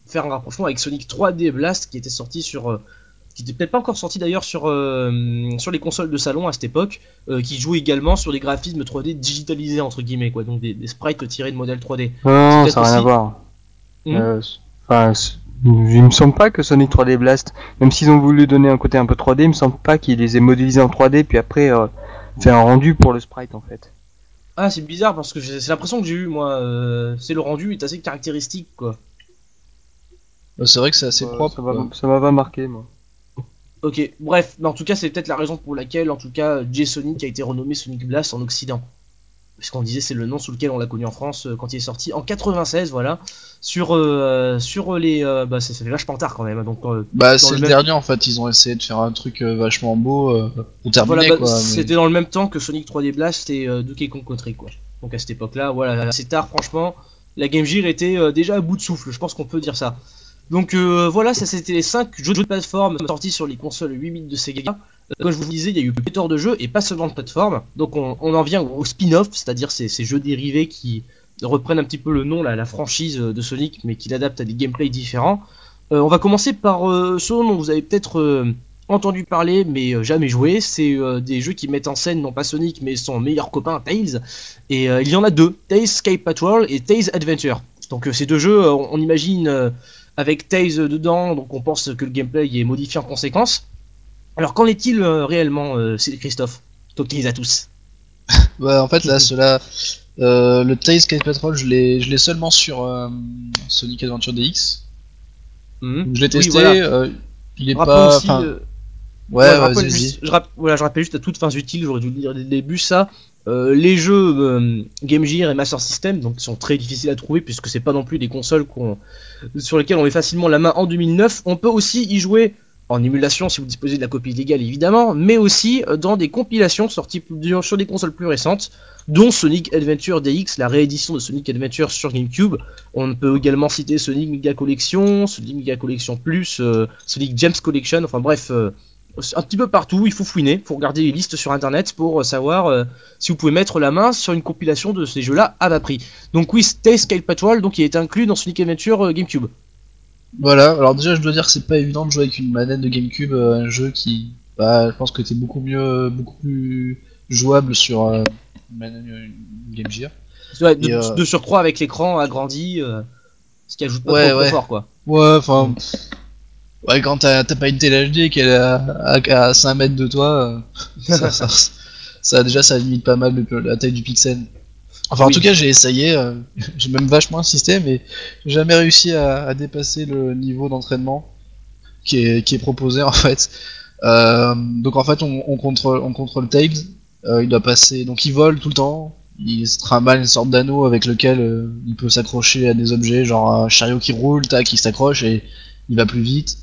faire un rapprochement avec Sonic 3D Blast qui était sorti sur qui n'était peut-être pas encore sorti d'ailleurs sur, euh, sur les consoles de salon à cette époque, euh, qui joue également sur des graphismes 3D digitalisés entre guillemets, quoi, donc des, sprites tirés de modèles 3D.
Non, ça n'a rien à voir. Hmm euh, enfin, il me semble pas que Sonic 3D Blast, même s'ils ont voulu donner un côté un peu 3D, il me semble pas qu'ils les aient modélisés en 3D puis après fait un rendu pour le sprite en fait.
Ah, c'est bizarre parce que c'est l'impression que j'ai eu moi. c'est le rendu est assez caractéristique quoi.
Bah, c'est vrai que c'est assez propre.
Ça m'a pas marqué moi.
Ok, bref, mais en tout cas, c'est peut-être la raison pour laquelle, en tout cas, J-Sonic a été renommé Sonic Blast en Occident. Puisqu'on disait c'est le nom sous lequel on l'a connu en France euh, quand il est sorti en 96, voilà. Sur, euh, sur les. Euh, bah, ça fait vachement tard quand même. Donc,
bah, c'est le, dernier en fait, ils ont essayé de faire un truc vachement beau pour terminer bah.
C'était dans le même temps que Sonic 3D Blast et Donkey Kong Country quoi. Donc à cette époque-là, voilà, c'est tard franchement. La Game Gear était déjà à bout de souffle, je pense qu'on peut dire ça. Donc euh, voilà, ça c'était les 5 jeux de plateforme sortis sur les consoles 8 bits de Sega. Euh, comme je vous disais, il y a eu pléthore de jeux et pas seulement de plateforme. Donc on, en vient au spin-off, c'est-à-dire ces, jeux dérivés qui reprennent un petit peu le nom, la, franchise de Sonic, mais qui l'adaptent à des gameplays différents. Euh, on va commencer par ce dont vous avez peut-être entendu parler, mais jamais joué. C'est des jeux qui mettent en scène non pas Sonic, mais son meilleur copain Tails. Et il y en a deux, Tails Sky Patrol et Tails Adventure. Donc ces deux jeux, on imagine avec Tails dedans, donc on pense que le gameplay est modifié en conséquence. Alors qu'en est-il euh, réellement, euh, Christophe Totalisez à tous.
Ouais, en fait, là, cela, euh, le Tails Sky Patrol, je l'ai, seulement sur euh, Sonic Adventure DX.
Mhm.
Je l'ai
Oui,
testé.
voilà.
euh, il est
Rappelons
pas.
aussi,
ouais,
Ouais, je, rappelle juste, je, rapp- voilà, je rappelle juste à toutes fins utiles, j'aurais dû le dire dès le début ça. Euh, les jeux euh, Game Gear et Master System donc sont très difficiles à trouver puisque c'est pas non plus des consoles sur lesquelles on met facilement la main en 2009. On peut aussi y jouer en émulation si vous disposez de la copie légale évidemment, mais aussi euh, dans des compilations sorties sur des consoles plus récentes, dont Sonic Adventure DX, la réédition de Sonic Adventure sur GameCube. On peut également citer Sonic Mega Collection, Sonic Mega Collection Plus, Sonic James Collection, enfin bref, un petit peu partout, il faut fouiner, faut regarder les listes sur internet pour euh, savoir euh, si vous pouvez mettre la main sur une compilation de ces jeux-là à bas prix. Donc oui, Stay Scale Patrol, donc il est inclus dans Sonic Adventure euh, GameCube.
Voilà, alors déjà je dois dire que c'est pas évident de jouer avec une manette de GameCube, un jeu qui, bah, je pense que c'est beaucoup mieux, beaucoup plus jouable sur euh, une Game Gear.
Ouais, de,
Et, euh,
de surcroît avec l'écran agrandi, ce qui ajoute pas
Ouais,
trop
ouais.
confort quoi.
Ouais, enfin, ouais, quand t'as t'as pas une télé HD qu'elle est à, à, à 5 mètres de toi, euh, ça, ça, ça, déjà ça limite pas mal le- la taille du pixel. Enfin, en tout cas, j'ai essayé, euh, j'ai même vachement insisté, mais j'ai jamais réussi à, à dépasser le niveau d'entraînement qui est, qui est proposé en fait. Euh, donc en fait, on, on contrôle, on contrôle Tails, euh, il doit passer, donc il vole tout le temps, il se trimballe une sorte d'anneau avec lequel euh, il peut s'accrocher à des objets, genre un chariot qui roule, tac, il s'accroche et il va plus vite.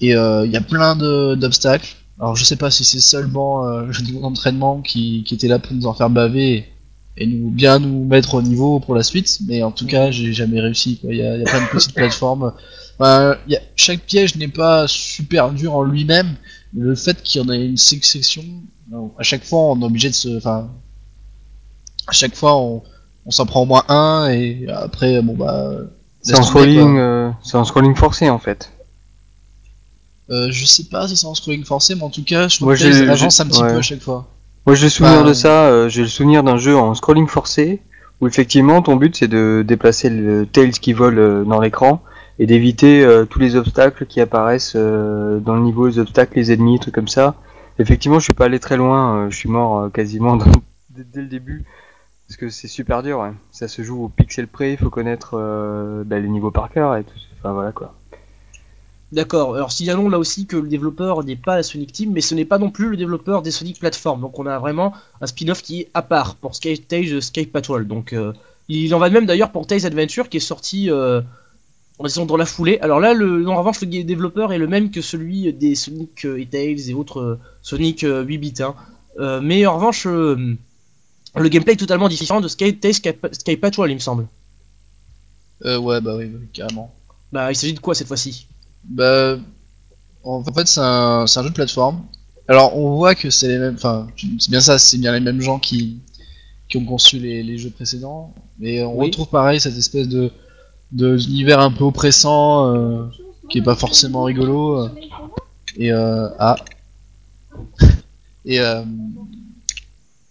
Et euh, il y a plein d'obstacles. Alors je sais pas si c'est seulement euh, le niveau d'entraînement qui, qui était là pour nous en faire baver et nous bien nous mettre au niveau pour la suite, mais en tout cas j'ai jamais réussi. quoi. Il y, y a plein de petites plateformes. Enfin, y a- chaque piège n'est pas super dur en lui-même, mais le fait qu'il y en ait une succession, à chaque fois on est obligé de se, enfin, à chaque fois on, on s'en prend au moins un et après bon bah
C'est scrolling, euh, c'est en scrolling forcé en fait.
Euh, je sais pas si c'est en scrolling forcé, mais en tout cas, je trouve
Moi,
que
j'ai-
ça
j'ai-
avance un petit
ouais.
peu à chaque fois.
Moi j'ai le souvenir
Bah,
de ça, euh, j'ai le souvenir d'un jeu en scrolling forcé où effectivement ton but c'est de déplacer le Tails qui vole euh, dans l'écran et d'éviter euh, tous les obstacles qui apparaissent dans le niveau, les obstacles, les ennemis, trucs comme ça. Effectivement je suis pas allé très loin, euh, je suis mort quasiment dans- dès, dès le début parce que c'est super dur, ouais. ça se joue au pixel près, il faut connaître euh, bah, les niveaux par cœur et tout, enfin voilà quoi.
D'accord, alors signalons là aussi que le développeur n'est pas la Sonic Team, mais ce n'est pas non plus le développeur des Sonic Platform. Donc on a vraiment un spin-off qui est à part pour Sky Tails Sky Patrol. Donc euh, il en va de même d'ailleurs pour Tails Adventure qui est sorti euh, disons, dans la foulée. Alors là, le, en revanche, le développeur est le même que celui des Sonic euh, et Tails et autres euh, Sonic euh, 8 bits. hein. Euh, mais en revanche, euh, le gameplay est totalement différent de Sky Tails Sky, Patrol, il me semble.
Euh, ouais, bah oui, carrément.
Bah, il s'agit de quoi cette fois-ci?
Bah, en fait, c'est un, jeu de plateforme. Alors, on voit que c'est les mêmes. Enfin, c'est bien ça, c'est bien les mêmes gens qui, qui ont conçu les, les jeux précédents. Mais on
Oui.
retrouve pareil cette espèce de de- d'univers un peu oppressant, euh, qui est pas forcément rigolo. euh. Et euh, ah. Et euh,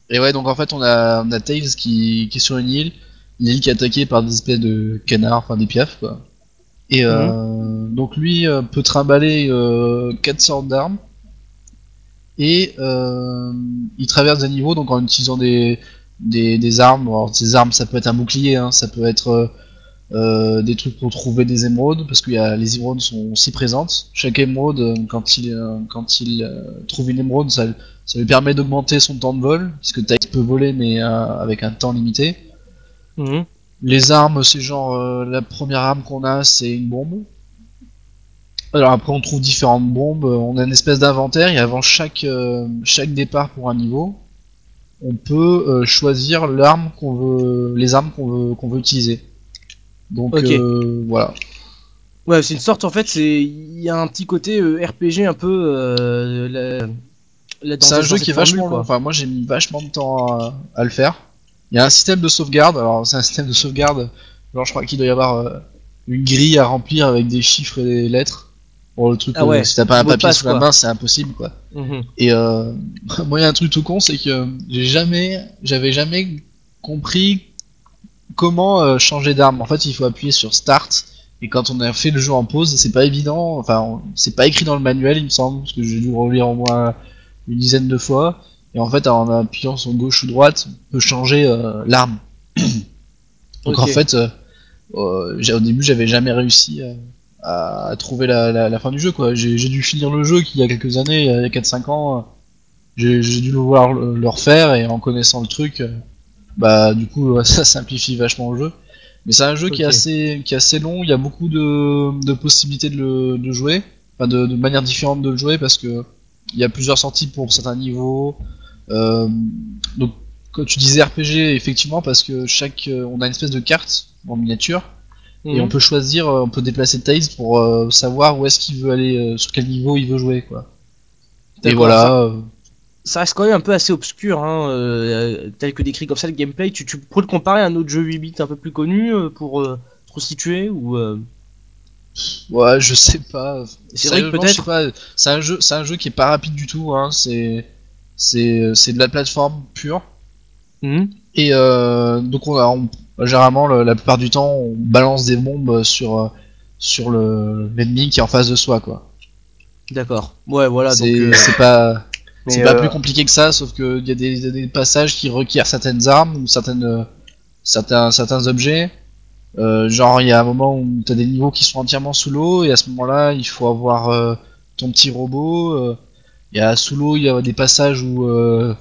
et ouais, donc en fait, on a on a Tails qui, qui est sur une île, une île qui est attaquée par des espèces de canards, enfin des piafs quoi. Et euh, donc lui euh, peut trimballer euh, quatre sortes d'armes et euh, il traverse des niveaux donc en utilisant des, des, des armes. Alors ces armes ça peut être un bouclier, hein, ça peut être euh, euh, des trucs pour trouver des émeraudes parce que y a, les émeraudes sont aussi présentes. Chaque émeraude euh, quand il euh, quand il euh, trouve une émeraude ça, ça lui permet d'augmenter son temps de vol puisque Tails peut voler mais euh, avec un temps limité.
Mhm.
Les armes, c'est genre euh, la première arme qu'on a, c'est une bombe. Alors après, on trouve différentes bombes. On a une espèce d'inventaire et avant chaque euh, chaque départ pour un niveau, on peut euh, choisir l'arme qu'on veut, les armes qu'on veut qu'on veut utiliser. Donc
Ok.
euh, voilà.
Ouais, c'est une sorte en fait, c'est il y a un petit côté euh, RPG un peu. Euh, la-
C'est un jeu qui est
formule,
vachement long. Enfin, moi, j'ai mis vachement de temps à, à le faire. Il y a un système de sauvegarde. Alors, c'est un système de sauvegarde. Genre, je crois qu'il doit y avoir euh, une grille à remplir avec des chiffres et des lettres. Pour le truc,
Ah ouais,
euh, si t'as pas un papier
passe,
sous la main, c'est impossible, quoi.
Mhm.
Et euh, moi, il y a un truc tout con, c'est que j'ai jamais, j'avais jamais compris comment euh, changer d'arme. En fait, il faut appuyer sur Start. Et quand on a fait le jeu en pause, c'est pas évident. Enfin, c'est pas écrit dans le manuel, il me semble, parce que j'ai dû relire au moins une dizaine de fois. Et en fait, en appuyant sur gauche ou droite, on peut changer euh, l'arme. Donc en fait, euh, euh, au début, j'avais jamais réussi à, à trouver la, la- la fin du jeu. quoi. J'ai dû finir le jeu il y a quelques années, il y a 4-5 ans, j'ai dû le voir le, refaire et en connaissant le truc, bah du coup, ça simplifie vachement le jeu. Mais c'est un jeu qui est assez, qui est assez long. Il y a beaucoup de, de possibilités de le de jouer, enfin de, de manières différentes de le jouer parce que il y a plusieurs sorties pour certains niveaux. Euh, donc, quand tu disais RPG, effectivement, parce que chaque, euh, on a une espèce de carte en miniature et
Mhm.
on peut choisir, euh, on peut déplacer Tails pour euh, savoir où est-ce qu'il veut aller, euh, sur quel niveau il veut jouer, quoi. Et voilà.
ça- ça reste quand même un peu assez obscur, hein, euh, tel que décrit comme ça le gameplay. Tu, tu pourrais le comparer à un autre jeu 8 bits un peu plus connu pour te resituer ou
Ouais, je sais pas.
C'est vrai que peut-être-.
C'est un jeu, c'est un jeu qui est pas rapide du tout. Hein. C'est, c'est, de la plateforme pure.
Mhm.
Et euh, donc on a, on- généralement le- la plupart du temps, on balance des bombes sur sur le l'ennemi qui est en face de soi, quoi.
D'accord. Ouais, voilà.
C'est,
euh,
c'est pas, c'est pas
euh,
plus compliqué que ça, sauf que il y a des, passages qui requièrent certaines armes ou certaines certains certains objets. Euh, genre il y a un moment où t'as des niveaux qui sont entièrement sous l'eau et à ce moment-là il faut avoir euh, ton petit robot. euh, Il y a sous l'eau il y a des passages où euh,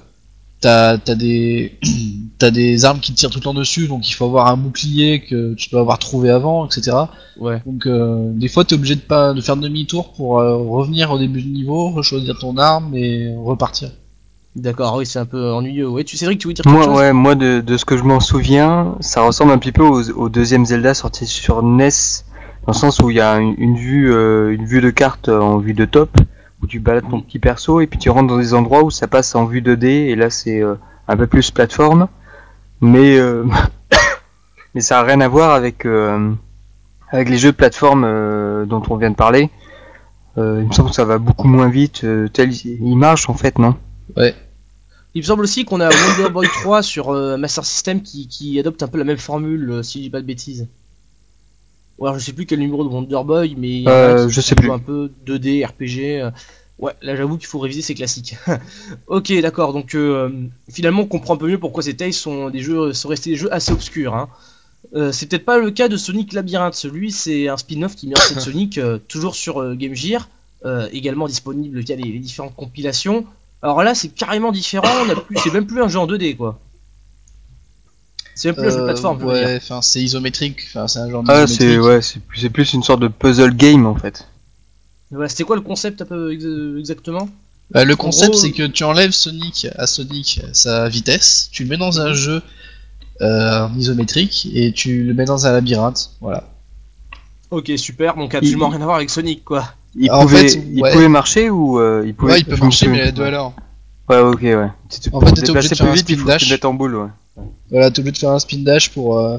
t'as t'as des t'as des armes qui te tirent tout le temps dessus donc il faut avoir un bouclier que tu dois avoir trouvé avant etc.
ouais.
Donc euh, des fois t'es obligé de pas de faire demi-tour pour euh, revenir au début du niveau, rechoisir ton arme et repartir.
D'accord. Oui, c'est un peu ennuyeux. Ouais. Tu sais que tu voulais dire quelque
Moi,
chose?
ouais, moi de, de ce que je m'en souviens, ça ressemble un petit peu au, au deuxième Zelda sorti sur NES, dans le sens où il y a une, une vue, euh, une vue de carte en vue de top, où tu balades ton petit perso et puis tu rentres dans des endroits où ça passe en vue 2D et là c'est euh, un peu plus plateforme, mais euh, mais ça a rien à voir avec euh, avec les jeux de plateforme euh, dont on vient de parler. Il me semble que ça va beaucoup moins vite. tel il marche en fait, non?
Il me semble aussi qu'on a Wonder Boy 3 sur Master System qui, qui adopte un peu la même formule, si je dis pas de bêtises. Ou alors je sais plus quel numéro de Wonder Boy, mais
Euh, je sais plus.
un peu 2D, RPG. euh, Ouais, là j'avoue qu'il faut réviser ces classiques. ok, d'accord, donc euh, finalement on comprend un peu mieux pourquoi ces Tales sont, des jeux, sont restés des jeux assez obscurs. Hein. Euh, c'est peut-être pas le cas de Sonic Labyrinth, celui c'est un spin-off qui met en scène Sonic, euh, toujours sur euh, Game Gear, euh, également disponible via les, les différentes compilations. Alors là, c'est carrément différent. On a plus, c'est même plus un jeu en 2D, quoi. C'est même plus un jeu de
Euh,
plateforme. dire.
ouais, enfin c'est isométrique, enfin c'est un genre
Ah, c'est ouais, c'est plus, une sorte de puzzle game en fait.
Voilà, C'était quoi le concept un peu ex- exactement?
Bah, le concept
gros-
c'est que tu enlèves Sonic à Sonic sa vitesse, tu le mets dans un jeu euh, en isométrique et tu le mets dans un labyrinthe. Voilà.
Ok, super. Donc absolument rien à voir avec Sonic, quoi.
Il pouvait,
fait,
il
ouais.
pouvait marcher ou euh, il pouvait.
Ouais, il peut marcher mais il y a
plus.
deux à l'heure.
Ouais, ok, ouais. Si tu-
En fait,
te
t'étais obligé de faire
plus
un
vite, il faut te
dash.
mettre en boule, ouais.
Voilà, t'es obligé de faire un spin dash pour, euh,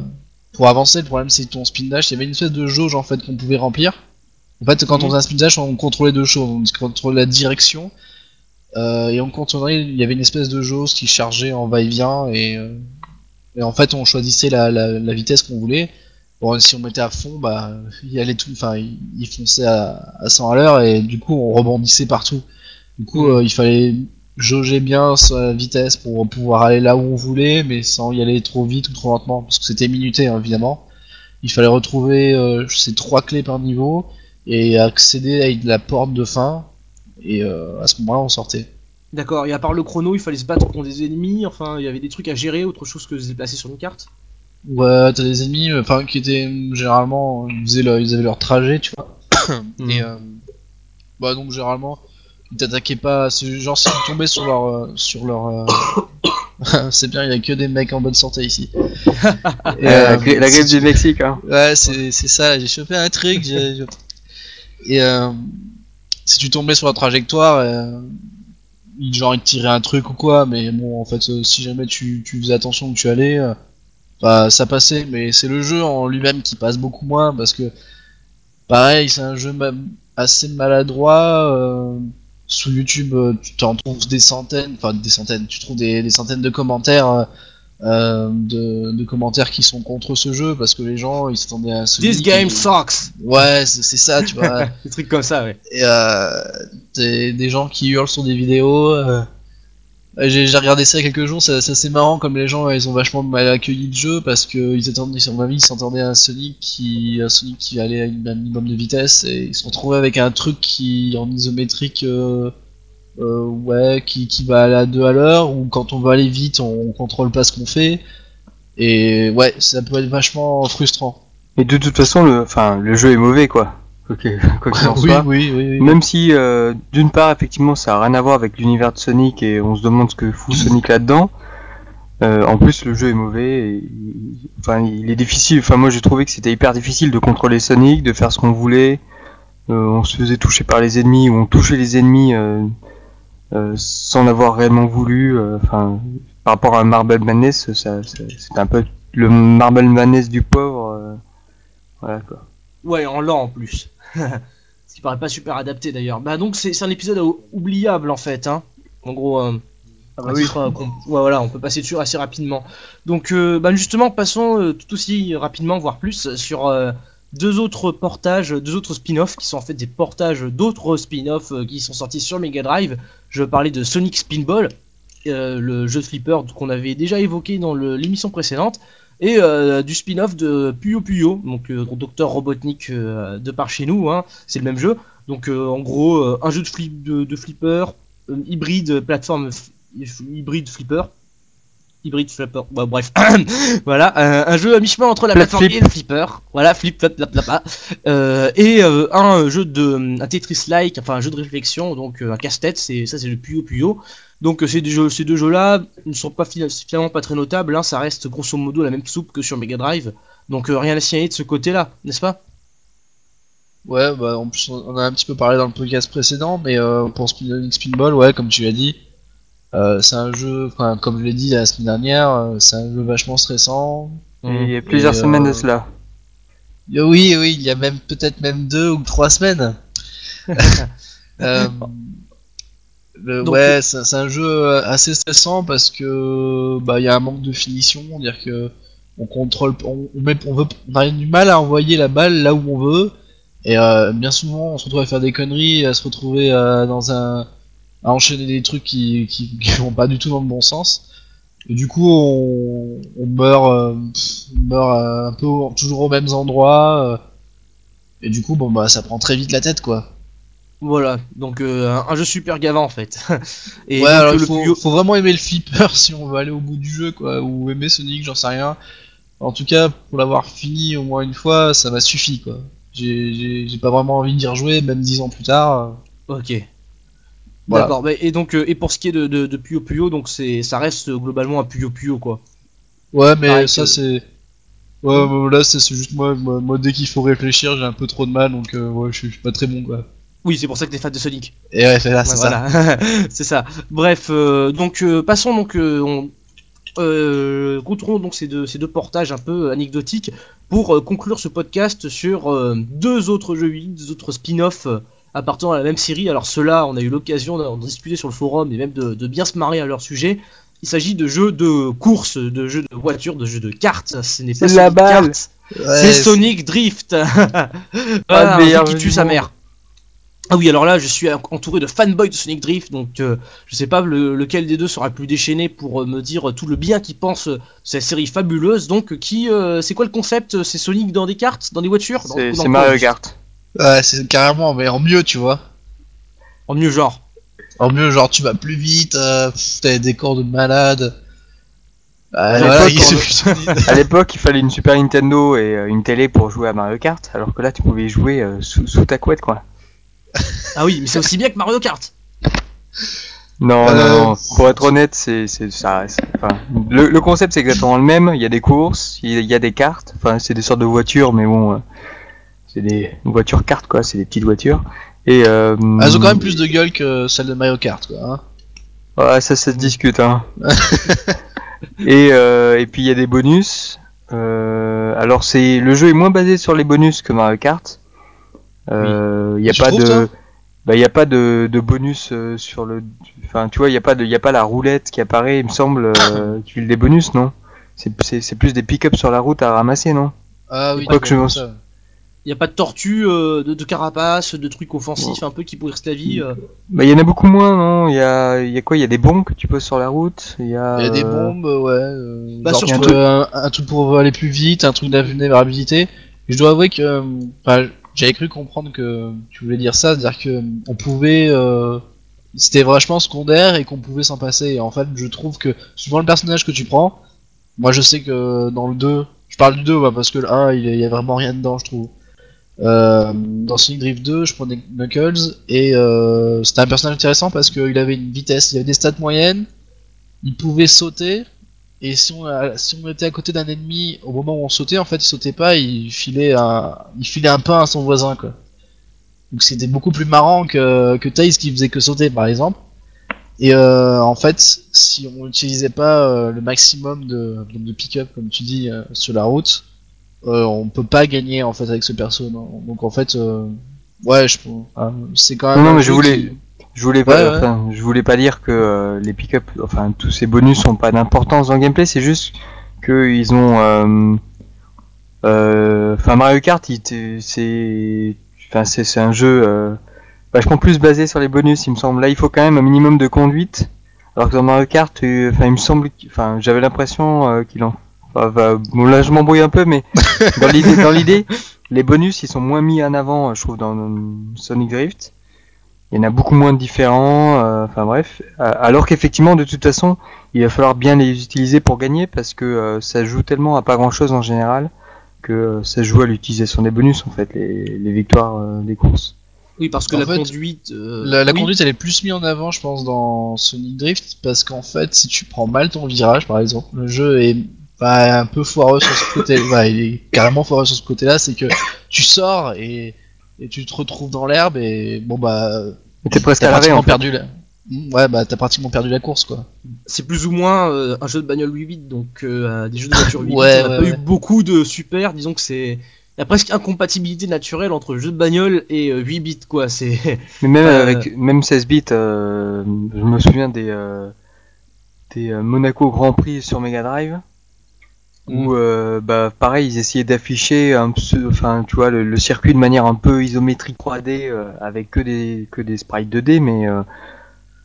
pour avancer. Le problème, c'est ton spin dash, il y avait une espèce de jauge en fait qu'on pouvait remplir. En fait, quand on
Mhm.
faisait un spin dash, on contrôlait deux choses. On contrôlait la direction euh, et on contrôlait. Il y avait une espèce de jauge qui chargeait en va-et-vient et, euh, et en fait, on choisissait la, la, la vitesse qu'on voulait. Bon, si on mettait à fond, bah, il allait tout, enfin, il, il fonçait à, à 100 à l'heure et du coup, on rebondissait partout. Du coup, euh, il fallait jauger bien sa vitesse pour pouvoir aller là où on voulait, mais sans y aller trop vite ou trop lentement, parce que c'était minuté hein, évidemment. Il fallait retrouver euh, ces trois clés par niveau et accéder à la porte de fin, et euh, à ce moment-là on sortait.
D'accord. Et à part le chrono, il fallait se battre contre des ennemis. Enfin, il y avait des trucs à gérer, autre chose que se déplacer sur une carte?
Ouais, t'as des ennemis, euh, enfin qui étaient euh, généralement, ils, faisaient leur- ils avaient leur trajet, tu vois. Et euh, bah donc généralement, ils t'attaquaient pas. Genre si tu tombais sur leur, euh, sur leur. euh, c'est bien, il y a que des mecs en bonne santé ici. Et,
Euh, la, gri- la
si
griffe
tu-
du Mexique, hein.
Ouais, c'est ça, j'ai chopé un truc. Et euh, si tu tombais sur la trajectoire, euh, genre il te tirait un truc ou quoi, mais bon, en fait, euh, si jamais tu, tu faisais attention où tu allais, euh, bah ça passait. Mais c'est le jeu en lui-même qui passe beaucoup moins parce que, pareil, c'est un jeu ma- assez maladroit. Sous YouTube, euh, tu t'en trouves des centaines, enfin des centaines, tu trouves des, des centaines de commentaires. euh, euh, de, de commentaires qui sont contre ce jeu parce que les gens ils s'attendaient à ce
This game sucks.
ouais c'est ça tu vois
Des trucs comme ça, ouais.
et euh, des, des gens qui hurlent sur des vidéos euh, J'ai j'ai regardé ça il y a quelques jours, c'est assez marrant comme les gens ils ont vachement mal accueilli le jeu parce que ils attendaient vie, ils s'entendaient à un Sonic qui un Sonic qui allait à un minimum de vitesse et ils se sont retrouvés avec un truc qui en isométrique euh, euh, ouais qui, qui va à 2 à l'heure ou quand on veut aller vite on contrôle pas ce qu'on fait et ouais ça peut être vachement frustrant.
Et de toute façon, le, enfin, le jeu est mauvais, quoi. Ok, quoi qu'il en
oui,
soit.
oui, oui, oui.
Même si, euh, d'une part, effectivement, ça a rien à voir avec l'univers de Sonic et on se demande ce que fout Sonic là-dedans. Euh, en plus, le jeu est mauvais. Et, enfin, il est difficile. Enfin, moi, j'ai trouvé que c'était hyper difficile de contrôler Sonic, de faire ce qu'on voulait. Euh, on se faisait toucher par les ennemis ou on touchait les ennemis euh, euh, sans l'avoir réellement voulu. euh, Enfin, par rapport à Marble Madness, ça, ça- c'était un peu le Marble Madness du pauvre. voilà quoi.
Ouais, en lent en plus. Ce qui paraît pas super adapté d'ailleurs. Bah donc c'est un épisode ou- oubliable en fait. Hein. En gros, euh, un titre, euh, ouais, voilà, on peut passer dessus assez rapidement. Donc euh, bah justement, passons euh, tout aussi rapidement, voire plus, sur deux autres portages, deux autres spin-offs qui sont en fait des portages d'autres spin-offs qui sont sortis sur Mega Drive. Je parlais de Sonic Spinball, le jeu de flipper qu'on avait déjà évoqué dans l'émission précédente et euh, du spin-off de Puyo Puyo, donc euh, Docteur Robotnik euh, de par chez nous, hein, c'est le même jeu. Donc euh, en gros, un jeu de, flip, de, de flipper, hybride plateforme hybride flipper. Hybride flipper, bah, bref, voilà, euh, un jeu à mi-chemin entre la
Flat
plateforme
flip.
et le flipper, voilà, flip, flap, flap, flap. Euh, et euh, un jeu de, un Tetris-like, enfin un jeu de réflexion, donc euh, un casse-tête, c'est ça c'est le Puyo Puyo. Donc ces deux jeux, ces deux jeux-là ne sont pas fina- finalement pas très notables. Hein, ça reste grosso modo la même soupe que sur Mega Drive. Donc euh, rien à signaler de ce côté-là, n'est-ce pas?
Ouais, bah en plus on on a un petit peu parlé dans le podcast précédent, mais euh, pour Spin Spinball, ouais, comme tu l'as dit, euh, c'est un jeu, enfin comme je l'ai dit la semaine dernière, euh, c'est un jeu vachement stressant.
Et il y a plusieurs
Et,
semaines de
euh,
cela.
Euh, Oui, oui, il y a même peut-être même deux ou trois semaines. Euh, le-
Donc,
ouais, c'est un jeu assez stressant parce que bah il y a un manque de finition, c'est-à-dire que on contrôle, on, on, met, on veut, on a du mal à envoyer la balle là où on veut, et euh, bien souvent on se retrouve à faire des conneries, à se retrouver euh, dans un, à enchaîner des trucs qui, qui, qui vont pas du tout dans le bon sens. Et du coup on, on meurt, euh, on meurt euh, un peu au- toujours aux mêmes endroits, euh, et du coup bon bah ça prend très vite la tête quoi.
Voilà, donc un, un jeu super gavant en fait. Et
ouais, alors il faut, vraiment aimer le flipper si on veut aller au bout du jeu, quoi, ou aimer Sonic, j'en sais rien. En tout cas, pour l'avoir fini au moins une fois, ça m'a suffi, quoi. J'ai- pas vraiment envie d'y rejouer, même dix ans plus tard.
Ok.
Voilà.
D'accord. et donc euh, et pour ce qui est de, de, de Puyo Puyo, donc c'est ça reste globalement un Puyo Puyo quoi.
Ouais, mais
Pareil
ça
que-
c'est. Ouais, là c'est juste moi, moi, moi, dès qu'il faut réfléchir, j'ai un peu trop de mal, donc euh, ouais, je suis pas très bon, quoi.
Oui, c'est pour ça que t'es fan de Sonic.
Et ouais, c'est là, c'est
Ouais,
ça.
voilà. c'est ça. Bref, euh, donc euh, passons donc on contournons donc ces deux, ces deux portages un peu anecdotiques pour conclure ce podcast sur deux autres jeux deux autres spin-offs appartenant à la même série. Alors ceux-là, on a eu l'occasion d'en discuter sur le forum et même de, de bien se marrer à leur sujet. Il s'agit de jeux de course, de jeux de voiture, de jeux de cartes. Ce n'est pas
la
Sonic
balle.
Ouais,
c'est Sonic Drift. Voilà,
le
un qui tue sa mère. Ah oui, alors là, je suis entouré de fanboys de Sonic Drift, donc euh, je sais pas le- lequel des deux sera le plus déchaîné pour euh, me dire tout le bien qu'il pense euh, de cette série fabuleuse. Donc, euh, qui, euh, c'est quoi le concept? C'est Sonic dans des cartes, dans des voitures?
C'est Mario
juste
Kart.
Ouais, c'est carrément, mais en mieux, tu vois.
En mieux genre.
En mieux, genre tu vas plus vite, euh, pff, t'as des décors de malade. Ah,
À
voilà,
l'époque,
il
À l'époque, il fallait une Super Nintendo et euh, une télé pour jouer à Mario Kart, alors que là, tu pouvais y jouer euh, sous, sous ta couette, quoi.
Ah oui, mais c'est aussi bien que Mario Kart.
Non,
Euh,
non, non. Pour être honnête, c'est c'est ça. c'est- Enfin, le, le concept c'est exactement le même. Il y a des courses, il y a- il y a des cartes. Enfin, c'est des sortes de voitures, mais bon, euh, c'est des voitures cartes quoi. C'est des petites voitures. Et euh,
Elles ont quand même plus de gueule que celle de Mario Kart, quoi. Hein.
Ouais, ça, ça se discute, hein. et, euh, et puis il y a des bonus. Euh, alors c'est le jeu est moins basé sur les bonus que Mario Kart. Il y a
Tu
pas
trouves,
de, bah il y a pas de, de bonus sur le, enfin tu vois il y a pas de, y a pas la roulette qui apparaît, il me semble, file des bonus, non? C'est c'est c'est plus des pick-up sur la route à ramasser, non?
Ah oui,
Quoi que je-
ça.
N'y a pas de tortue, euh, de, de carapace, de trucs offensifs un peu qui pourrissent la vie. euh.
Bah, il y en a beaucoup moins, non? Il y a, y a quoi? Il y a des bombes que tu poses sur la route? Il y a,
Il y a des
euh,
bombes, ouais. euh,
Bah,
genre,
surtout-
un, un truc pour aller plus vite, un truc d'invulnérabilité. Je dois avouer que euh, j'avais cru comprendre que tu voulais dire ça, c'est-à-dire que on pouvait, euh, c'était vachement secondaire et qu'on pouvait s'en passer. Et en fait, je trouve que souvent le personnage que tu prends, moi je sais que dans le 2, je parle du 2 bah, parce que le 1 il y a- il y a vraiment rien dedans, je trouve. Euh, dans Sonic Drift 2, je prenais Knuckles et euh, c'était un personnage intéressant parce qu'il avait une vitesse, il avait des stats moyennes, il pouvait sauter et si on, a- si on était à côté d'un ennemi au moment où on sautait, en fait il sautait pas, il filait un, il filait un pain à son voisin quoi. Donc c'était beaucoup plus marrant que, que qui faisait que sauter par exemple. Et euh, en fait, si on n'utilisait pas euh, le maximum de, de pick-up comme tu dis euh, sur la route, euh, on peut pas gagner en fait avec ce perso. non. Donc en fait, euh, ouais, je enfin, c'est quand même.
Non, mais je voulais-
qui-
Je voulais pas,
Ouais, ouais.
enfin, je voulais pas dire que euh, les pick-up, enfin tous ces bonus ont pas d'importance dans le gameplay, c'est juste que ils ont, euh, euh, enfin Mario Kart, c'est, enfin c'est c'est un jeu euh, vachement plus basé sur les bonus, il me semble. Là, il faut quand même un minimum de conduite, alors que dans Mario Kart, euh, enfin il me semble, enfin j'avais l'impression euh, qu'il en, enfin, va- bon là je m'embrouille un peu, mais dans l'idée, dans l'idée, les bonus ils sont moins mis en avant, euh, je trouve, dans Sonic Drift. Il y en a beaucoup moins de différents, euh, enfin bref. Euh, Alors qu'effectivement, de toute façon, il va falloir bien les utiliser pour gagner parce que euh, ça joue tellement à pas grand chose en général que euh, ça joue à l'utilisation des bonus en fait, les, les victoires euh, des courses.
Oui, parce que
En
la
fait,
conduite. euh,
La, la
oui.
conduite elle est plus mise en avant je pense dans Sonic Drift parce qu'en fait si tu prends mal ton virage par exemple le jeu est bah, un peu foireux sur ce côté bah, il est carrément foireux sur ce côté là c'est que tu sors et, et tu te retrouves dans l'herbe et bon bah
t'es presque
t'as
à l'arrêt en fait.
perdu la Mm, ouais bah t'as pratiquement perdu la course quoi.
C'est plus ou moins euh, un jeu de bagnole 8 bits, donc euh, des jeux de voiture 8 bits,
Ouais,
on
ouais,
pas eu beaucoup de super, disons que c'est... Il y a presque incompatibilité naturelle entre jeu de bagnole et euh, 8 bits, quoi, c'est...
Mais même
Euh,
avec même 16 bits, euh, je me souviens des euh, des euh, Monaco Grand Prix sur Mega Drive où euh, bah pareil ils essayaient d'afficher un enfin tu vois le, le circuit de manière un peu isométrique 3D euh, avec que des que des sprites 2D mais euh,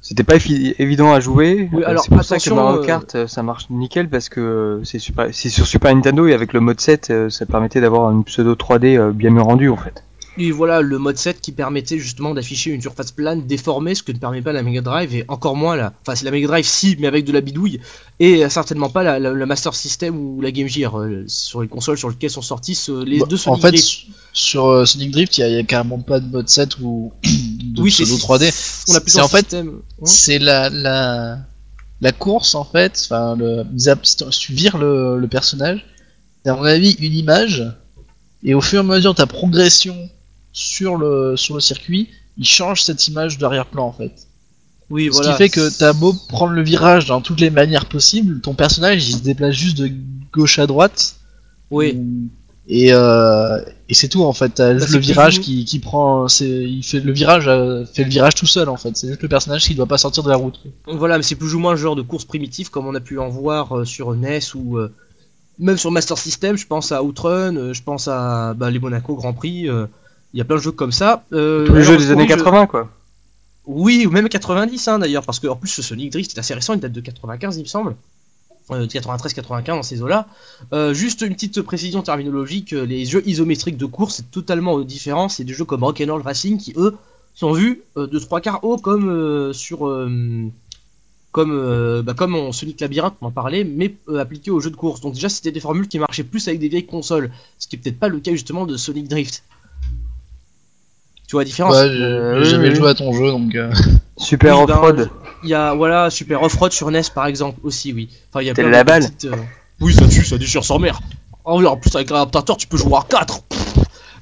c'était pas évi- évident à jouer.
Oui,
Euh,
alors,
c'est pour ça que Mario
euh,
Kart euh, ça marche nickel parce que c'est super c'est sur Super Nintendo et avec le mode 7 euh, ça permettait d'avoir une pseudo 3D euh, bien mieux rendue en fait.
Et voilà, le mode 7 qui permettait justement d'afficher une surface plane déformée, ce que ne permet pas la Mega Drive, et encore moins la... Enfin, c'est la Mega Drive, si, mais avec de la bidouille, et certainement pas la, la- la Master System ou la Game Gear, euh, sur les consoles sur lesquelles sont sortis ce- les
Bah,
deux
en
Sonic
fait
Drift.
su- sur euh, Sonic Drift il y, a- carrément pas de mode 7 ou de
Oui, c'est
pseudo 3D
On a
c'est en fait-.
Hein
c'est la, la, la course en fait, enfin le, tu vires le, le personnage, t'as à mon avis une image, et au fur et à mesure de ta progression sur le, sur le circuit, il change cette image d'arrière-plan en fait.
Oui,
Ce
voilà.
qui fait que t'as beau prendre le virage dans toutes les manières possibles, ton personnage il se déplace juste de gauche à droite.
Oui.
Et, euh, et c'est tout en fait. T'as
c'est
le virage qui, qui prend, c'est, il fait le virage, euh, fait le virage tout seul en fait. C'est juste le personnage qui doit pas sortir de la route.
Voilà, mais c'est plus ou moins le genre de course primitive comme on a pu en voir euh, sur NES ou euh, même sur Master System. Je pense à Outrun, euh, je pense à bah, les Monaco Grand Prix. Il y a plein de jeux comme ça. Euh,
Tous les jeux des années
oui, je-
80 quoi.
Oui, ou même 90 hein, d'ailleurs, parce que en plus ce Sonic Drift est assez récent, il date de 95 il me semble. Euh, 93-95 dans ces eaux-là. Euh, juste une petite précision terminologique, euh, les jeux isométriques de course c'est totalement différent, c'est des jeux comme Rock'n'Roll Racing qui eux sont vus de trois quarts haut comme sur comme euh, bah, comme en Sonic Labyrinthe on en parlait, mais euh, appliqué aux jeux de course. Donc déjà c'était des formules qui marchaient plus avec des vieilles consoles, ce qui est peut-être pas le cas justement de Sonic Drift. Tu vois la différence
Ouais, j'ai jamais
oui, oui.
joué à ton jeu donc. euh,
Super
Oui, ben,
off-road.
Il y a voilà Super Off-Road sur NES par exemple aussi oui. Enfin il y a plein
la
de
balle.
petites, euh, Oui ça tue, ça déchire sans mère. Oh, oui, en plus avec l'adaptateur tu peux jouer à 4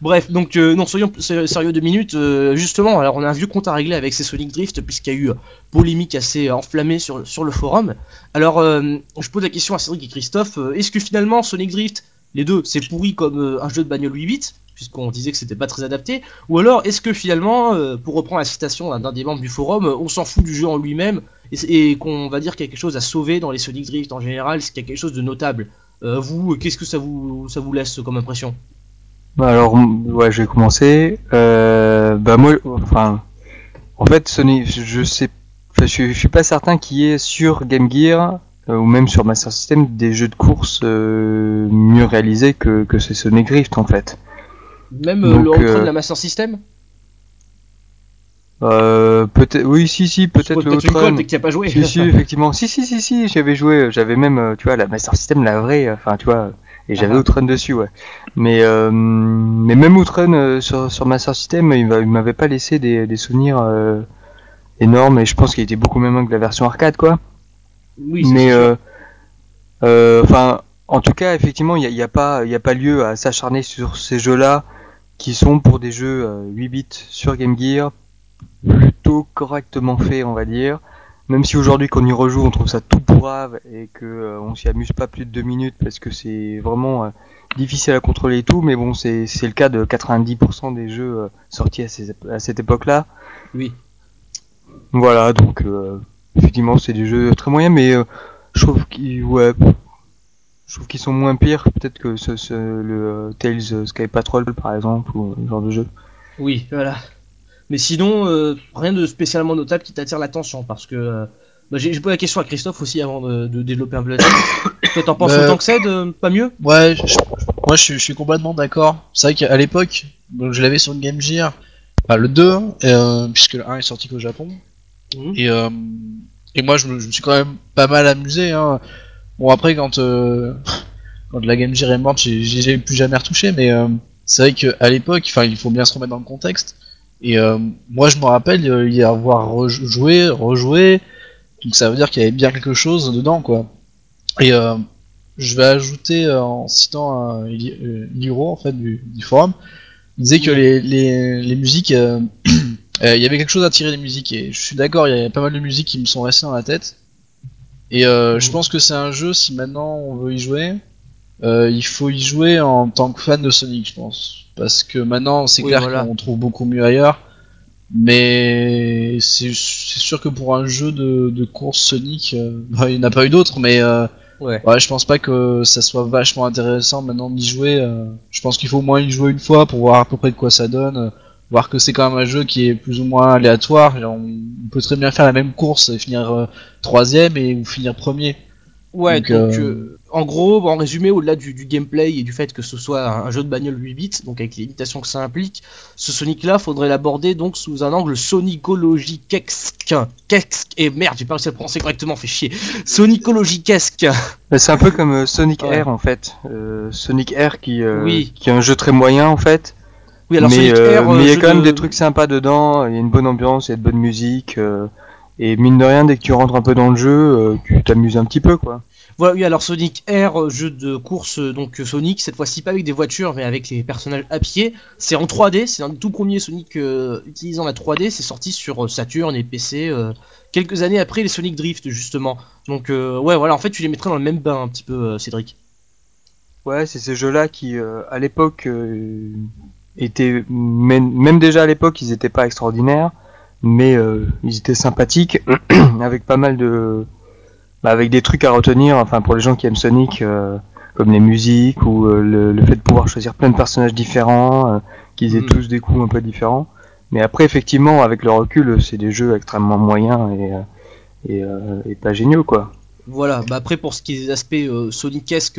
Bref, donc euh, non soyons sé- sérieux deux minutes. euh, justement, alors on a un vieux compte à régler avec ces Sonic Drift puisqu'il y a eu polémique assez enflammée sur, sur le forum. Alors euh, je pose la question à Cédric et Christophe, euh, est-ce que finalement Sonic Drift, les deux, c'est pourri comme euh, un jeu de bagnole 8 bits? Puisqu'on disait que c'était pas très adapté, ou alors est-ce que finalement, euh, pour reprendre la citation d'un- des membres du forum, euh, on s'en fout du jeu en lui-même et, qu'on va dire qu'il y a quelque chose à sauver dans les Sonic Drift en général, c'est qu'il y a quelque chose de notable. Euh, vous, qu'est-ce que ça vous, ça vous laisse comme impression?
Alors, m- ouais, je vais commencer. Euh, bah moi, enfin, en fait, Sony, je sais, je, suis pas certain qu'il y ait sur Game Gear ou même sur Master System des jeux de course mieux réalisés que, que ces Sonic Drift en fait.
Même euh,
Donc,
le Outrun
euh,
de la Master System
Euh, peut-être, oui, si, si, peut-être le
Peut-être une
Outrun.
colle, mais qui a pas joué.
Si, si, effectivement. Si, si, si, si, j'avais joué, j'avais même, euh, tu vois, la Master System, la vraie, euh, enfin, tu vois, et j'avais
Ah.
Outrun dessus, ouais. Mais, euh, mais même Outrun euh, sur, sur Master System, il il m'avait pas laissé des, des souvenirs euh, énormes, et je pense qu'il était beaucoup moins que la version arcade, quoi.
Oui, c'est
mais, euh, euh, enfin, en tout cas, effectivement, il n'y a, y a, pas- il y a pas lieu à s'acharner sur ces jeux-là, qui sont pour des jeux euh, 8 bits sur Game Gear, plutôt correctement faits, on va dire. Même si aujourd'hui, quand on y rejoue, on trouve ça tout pourrave et que euh, on s'y amuse pas plus de deux minutes parce que c'est vraiment euh, difficile à contrôler et tout. Mais bon, c'est c'est le cas de 90% des jeux euh, sortis à, ces- à cette époque-là.
Oui.
Voilà, donc euh, effectivement, c'est des jeux très moyens, mais euh, je trouve qu'ils ouais, je trouve qu'ils sont moins pires peut-être que ce, ce- le euh, Tales Sky Patrol par exemple ou euh, ce genre de jeu.
Oui, voilà. Mais sinon, euh, rien de spécialement notable qui t'attire l'attention parce que euh, bah, j'ai posé la question à Christophe aussi avant de, de développer un peu. Toi, t'en penses
Bah,
autant que c'est, de pas mieux?
Ouais, je- je- moi je suis, je suis complètement d'accord. C'est vrai qu'à l'époque, je l'avais sur le Game Gear, enfin, le 2, euh, puisque le 1 est sorti qu'au Japon.
Mhm.
Et, euh, et moi je me, je me suis quand même pas mal amusé. Hein. Bon après quand, euh, quand la Game Gear est morte, j'ai- plus jamais retouché, mais euh, c'est vrai qu'à l'époque, il faut bien se remettre dans le contexte. Et euh, moi je me rappelle euh, y avoir rejoué, rejoué, donc ça veut dire qu'il y avait bien quelque chose dedans quoi. Et je vais ajouter en citant Liro en fait du, forum, il disait que les, les, les musiques, il y avait quelque chose à tirer des musiques et je suis d'accord, il y a pas mal de musiques qui me sont restées dans la tête. Et euh, je
Mhm.
pense que c'est un jeu si maintenant on veut y jouer, euh, il faut y jouer en tant que fan de Sonic, je pense, parce que maintenant c'est
Oui,
clair
voilà.
qu'on trouve beaucoup mieux ailleurs. Mais c'est sûr que pour un jeu de, de course Sonic, euh, bah, il n'y en a pas eu d'autres, mais euh,
Ouais.
Ouais, je pense pas que ça soit vachement intéressant maintenant d'y jouer. euh, je pense qu'il faut au moins y jouer une fois pour voir à peu près de quoi ça donne. Voir que c'est quand même un jeu qui est plus ou moins aléatoire. et On, on peut très bien faire la même course et finir euh, troisième et ou finir premier.
Ouais,
Donc,
donc,
euh,
euh, en gros, en résumé, au-delà du, du gameplay et du fait que ce soit un, un jeu de bagnole 8 bits, donc avec les limitations que ça implique, ce Sonic-là, faudrait l'aborder donc sous un angle sonicologiquesque. Qu'est-ce- Et merde, j'ai pas réussi à le prononcer correctement, fait chier. Sonicologiquesque.
Bah, C'est un peu comme euh, Sonic
Ouais.
Air en fait. Euh, Sonic Air qui, euh,
Oui.
qui est un jeu très moyen en fait.
Oui, alors
mais
Sonic
euh,
Air, euh,
mais il y a quand même
de-
des trucs sympas dedans. Il y a une bonne ambiance, il y a de bonne musique. euh, et mine de rien, dès que tu rentres un peu dans le jeu, euh, tu t'amuses un petit peu quoi.
Voilà, oui, alors Sonic Air, jeu de course, donc Sonic, cette fois-ci pas avec des voitures, mais avec les personnages à pied. C'est en 3D, c'est un des tout premiers Sonic euh, utilisant la 3D. C'est sorti sur Saturn et PC euh, quelques années après les Sonic Drift, justement. Donc, euh, ouais, voilà, en fait, tu les mettrais dans le même bain un petit peu, euh, Cédric.
Ouais, c'est ces jeux-là qui, euh, à l'époque, euh, étaient même, même déjà à l'époque, ils étaient pas extraordinaires, mais euh, ils étaient sympathiques, avec pas mal de, bah, avec des trucs à retenir. Enfin, pour les gens qui aiment Sonic, euh, comme les musiques ou euh, le, le fait de pouvoir choisir plein de personnages différents, qu'ils aient
Mhm.
tous des coups un peu différents. Mais après, effectivement, avec le recul, c'est des jeux extrêmement moyens et, et, et pas géniaux, quoi.
Voilà, bah après pour ce qui est des aspects euh,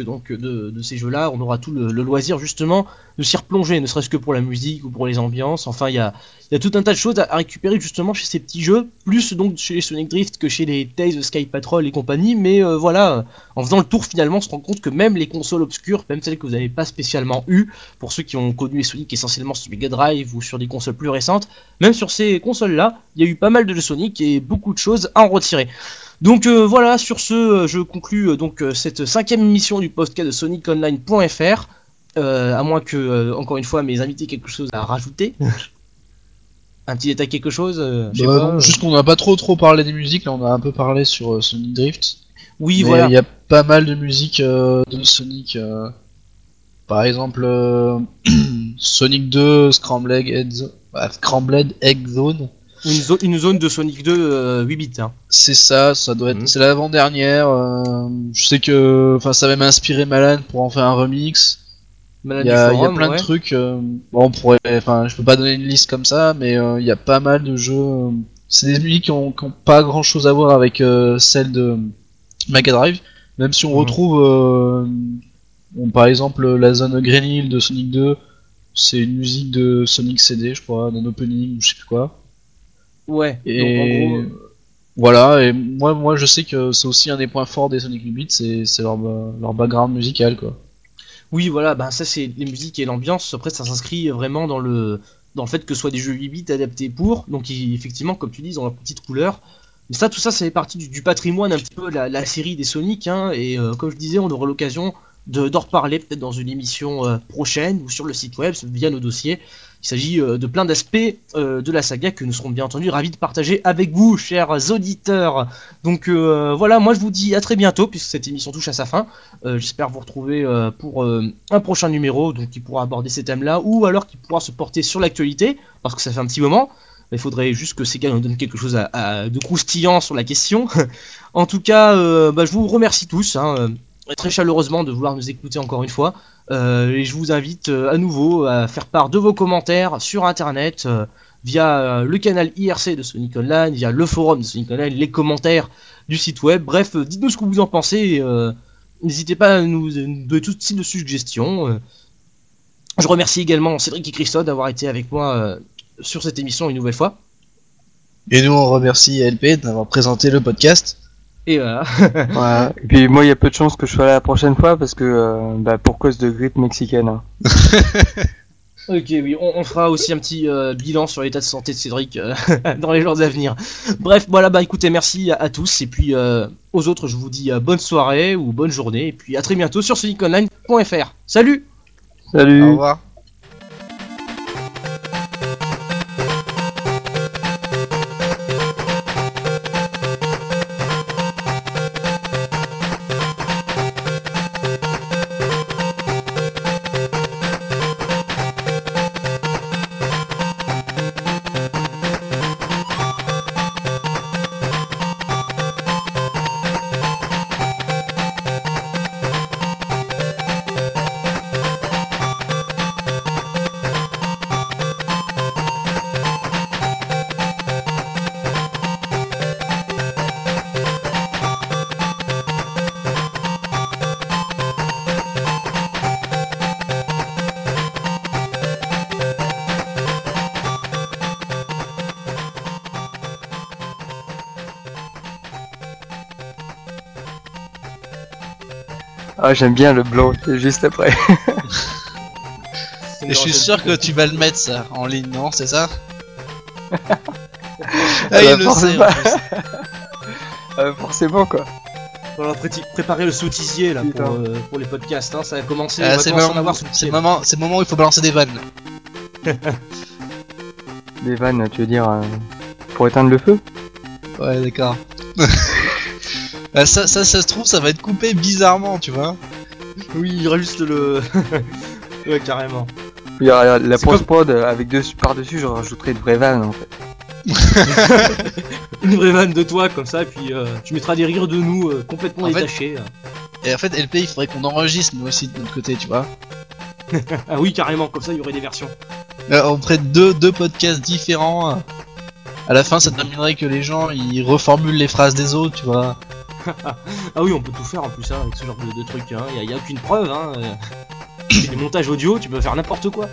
donc de, ces jeux-là, on aura tout le, loisir justement de s'y replonger, ne serait-ce que pour la musique ou pour les ambiances. Enfin, il y a, tout un tas de choses à, récupérer justement chez ces petits jeux, plus donc chez les Sonic Drift que chez les Tales Sky Patrol et compagnie. Mais euh, voilà, en faisant le tour finalement, on se rend compte que même les consoles obscures, même celles que vous n'avez pas spécialement eues, pour ceux qui ont connu les Sonic essentiellement sur Mega Drive ou sur des consoles plus récentes, même sur ces consoles-là, il y a eu pas mal de jeux Sonic et beaucoup de choses à en retirer. Donc euh, voilà, sur ce, euh, je conclus euh, donc cette cinquième émission du podcast de SonicOnline.fr. À moins que, encore une fois, mes invités aient quelque chose à rajouter. Un petit détail, quelque chose.
Bah,
pas,
non, juste qu'on n'a pas trop trop parlé des musiques, là on a un peu parlé sur Sonic Drift.
Oui,
Mais
voilà.
Il y a pas mal de musique euh, de Sonic. euh, par exemple, euh, Sonic 2, Scrambled Egg, Zo- bah, Scrambled Egg Zone.
Une, zo- une zone de Sonic 2 euh, 8 bits. hein.
C'est ça, ça doit être.
Mhm.
C'est l'avant-dernière. euh, je sais que, enfin, ça va m'inspirer Malan pour en faire un remix.
Malade
Il y a,
du
il y a
forum,
plein
ouais.
de trucs. euh, bon, on pourrait, enfin, je peux pas donner une liste comme ça, mais euh, il y a pas mal de jeux. euh, c'est des musiques qui ont, qui ont pas grand chose à voir avec euh, celles de Mega Drive, même si on
Mhm.
retrouve, euh, bon, par exemple, la zone Green Hill de Sonic 2, c'est une musique de Sonic CD, je crois, d'un opening ou je sais plus quoi.
Ouais.
Et
Donc en gros,
voilà, et moi, moi je sais que c'est aussi un des points forts des Sonic 8 c'est c'est leur, leur background musical, quoi.
Oui, voilà, bah ça c'est les musiques et l'ambiance. Après, ça s'inscrit vraiment dans le dans le fait que ce soit des jeux 8 bits adaptés pour. Donc, effectivement, comme tu dis, ils ont leur petite couleur. Mais ça, tout ça, ça fait partie du, du patrimoine un petit peu de la, la série des Sonic. Hein, et euh, comme je disais, on aura l'occasion de d'en reparler peut-être dans une émission euh, prochaine ou sur le site web via nos dossiers. Il s'agit euh, de plein d'aspects euh, de la saga que nous serons bien entendu ravis de partager avec vous, chers auditeurs. Donc euh, voilà, moi je vous dis à très bientôt puisque cette émission touche à sa fin. J'espère vous retrouver pour un prochain numéro donc qui pourra aborder ces thèmes-là ou alors qui pourra se porter sur l'actualité parce que ça fait un petit moment. Il faudrait juste que ces gars nous donnent quelque chose de croustillant sur la question. en tout cas, bah, je vous remercie tous hein, très chaleureusement de vouloir nous écouter encore une fois. Euh, et je vous invite euh, à nouveau à faire part de vos commentaires sur internet euh, via le canal IRC de Sonic Online, via le forum de Sonic Online, les commentaires du site web. Bref, dites-nous ce que vous en pensez. N'hésitez pas à nous, nous donner tout type de suggestions. Je remercie également Cédric et Christophe d'avoir été avec moi sur cette émission une nouvelle fois.
Et nous, on remercie LP d'avoir présenté le podcast.
Et voilà.
Voilà. Et puis moi, il y a peu de chances que je sois là la prochaine fois parce que euh, bah, pour cause de grippe mexicaine. hein.
Ok, oui, on, on fera aussi un petit euh, bilan sur l'état de santé de Cédric euh, dans les jours à venir. Bref, voilà, bah écoutez, merci à, à tous, et puis euh, aux autres, je vous dis euh, bonne soirée ou bonne journée, et puis à très bientôt sur soniconline.fr. Salut
Salut.
Au revoir.
Ah, j'aime bien le blanc qui est juste après.
Et je suis sûr que tu vas le mettre ça en ligne, non C'est ça Ah,
bah,
il le
forcément.
sait en plus.
Euh, forcément quoi.
On va pré- préparer le soutisier là pour, euh, pour les podcasts, hein, ça va commencer, on
Ah,
va
c'est le moment,
avoir sous le
c'est
pied.
le moment, c'est le moment où il faut balancer des vannes.
Des vannes, tu veux dire euh, pour éteindre le feu?
Ouais, d'accord. Ah, ça, ça, ça se trouve, ça va être coupé bizarrement, tu vois.
Oui, il y aura juste le... ouais, carrément.
Il y aura la post-prod euh, avec deux par-dessus, je rajouterai une vraie vanne en fait.
Une vraie vanne de toi comme ça, et puis euh, tu mettras des rires de nous euh, complètement
En fait-
détachés.
Et en fait, LP, il faudrait qu'on enregistre nous aussi de notre côté, tu vois.
Ah oui, carrément, comme ça il y aurait des versions.
Euh, on ferait deux, deux podcasts différents. À la fin, ça terminerait que les gens ils reformulent les phrases des autres, tu vois.
Ah oui, on peut tout faire en plus hein, avec ce genre de, de trucs. Il hein. y, a- aucune preuve. Hein. euh. Des montages audio, tu peux faire n'importe quoi.